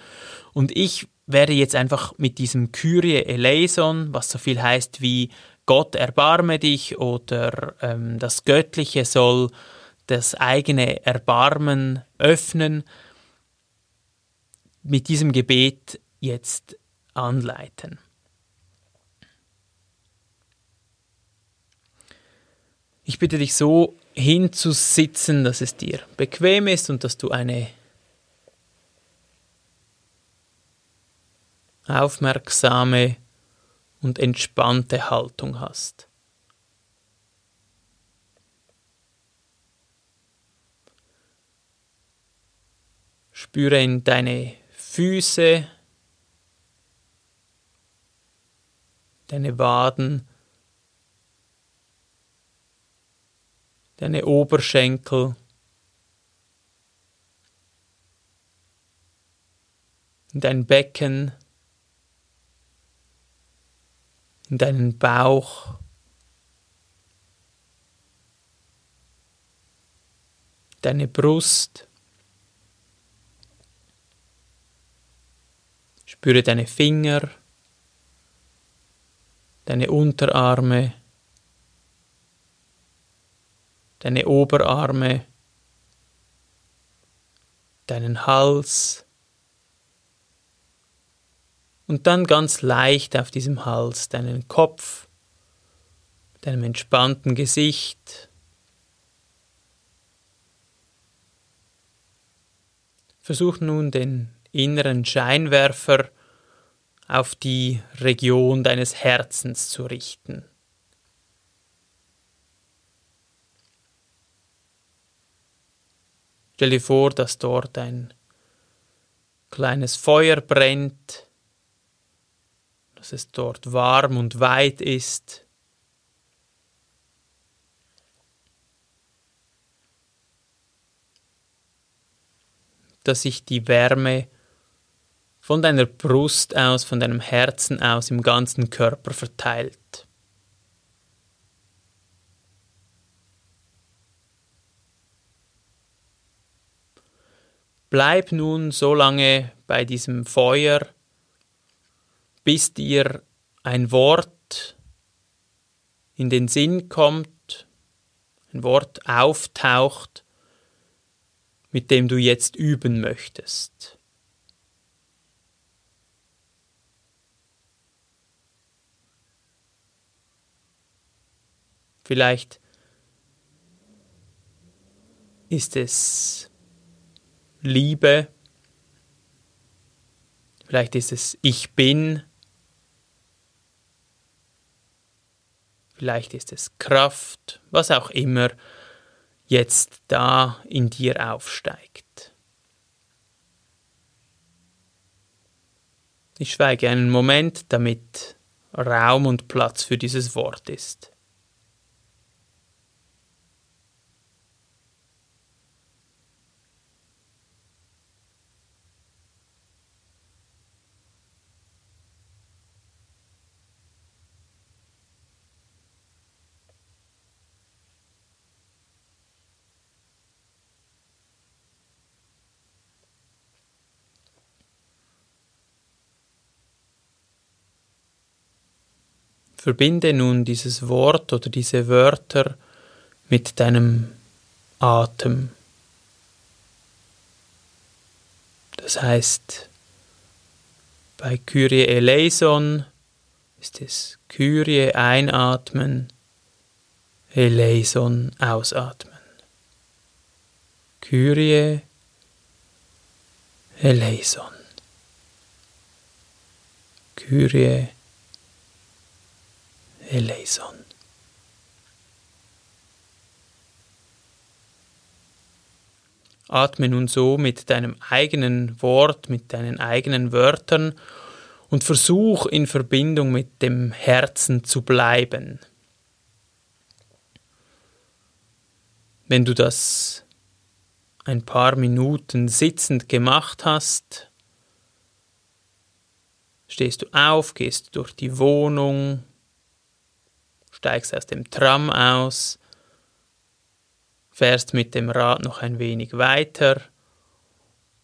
Und ich werde jetzt einfach mit diesem Kyrie eleison, was so viel heißt wie Gott erbarme dich oder ähm, das Göttliche soll das eigene Erbarmen öffnen, mit diesem Gebet jetzt anleiten. Ich bitte dich so hinzusitzen, dass es dir bequem ist und dass du eine aufmerksame und entspannte Haltung hast. Spüre in deine Füße, deine Waden, deine Oberschenkel, dein Becken, in deinen Bauch. Deine Brust. Spüre deine Finger, deine Unterarme, deine Oberarme, deinen Hals, und dann ganz leicht auf diesem Hals deinen Kopf, deinem entspannten Gesicht. Versuch nun den inneren Scheinwerfer auf die Region deines Herzens zu richten. Stell dir vor, dass dort ein kleines Feuer brennt, dass es dort warm und weit ist. Dass sich die Wärme von deiner Brust aus, von deinem Herzen aus im ganzen Körper verteilt. Bleib nun so lange bei diesem Feuer, bis dir ein Wort in den Sinn kommt, ein Wort auftaucht, mit dem du jetzt üben möchtest. Vielleicht ist es Liebe, vielleicht ist es Ich bin, vielleicht ist es Kraft, was auch immer jetzt da in dir aufsteigt. Ich schweige einen Moment, damit Raum und Platz für dieses Wort ist. Verbinde nun dieses Wort oder diese Wörter mit deinem Atem. Das heißt, bei Kyrie eleison ist es Kyrie einatmen, eleison ausatmen. Kyrie eleison. Kyrie eleison. Atme nun so mit deinem eigenen Wort, mit deinen eigenen Wörtern und versuch in Verbindung mit dem Herzen zu bleiben. Wenn du das ein paar Minuten sitzend gemacht hast, stehst du auf, gehst durch die Wohnung, steigst aus dem Tram aus, fährst mit dem Rad noch ein wenig weiter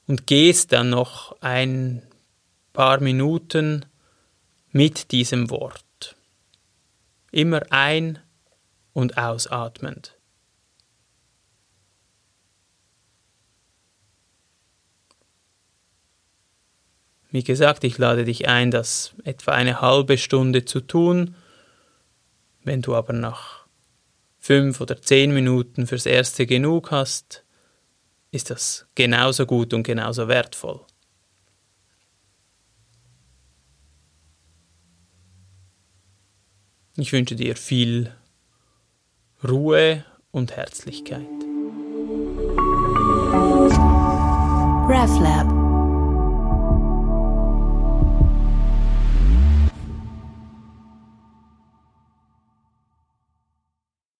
und gehst dann noch ein paar Minuten mit diesem Wort. Immer ein- und ausatmend. Wie gesagt, ich lade dich ein, das etwa eine halbe Stunde zu tun. Wenn du aber nach fünf oder zehn Minuten fürs Erste genug hast, ist das genauso gut und genauso wertvoll. Ich wünsche dir viel Ruhe und Herzlichkeit. RefLab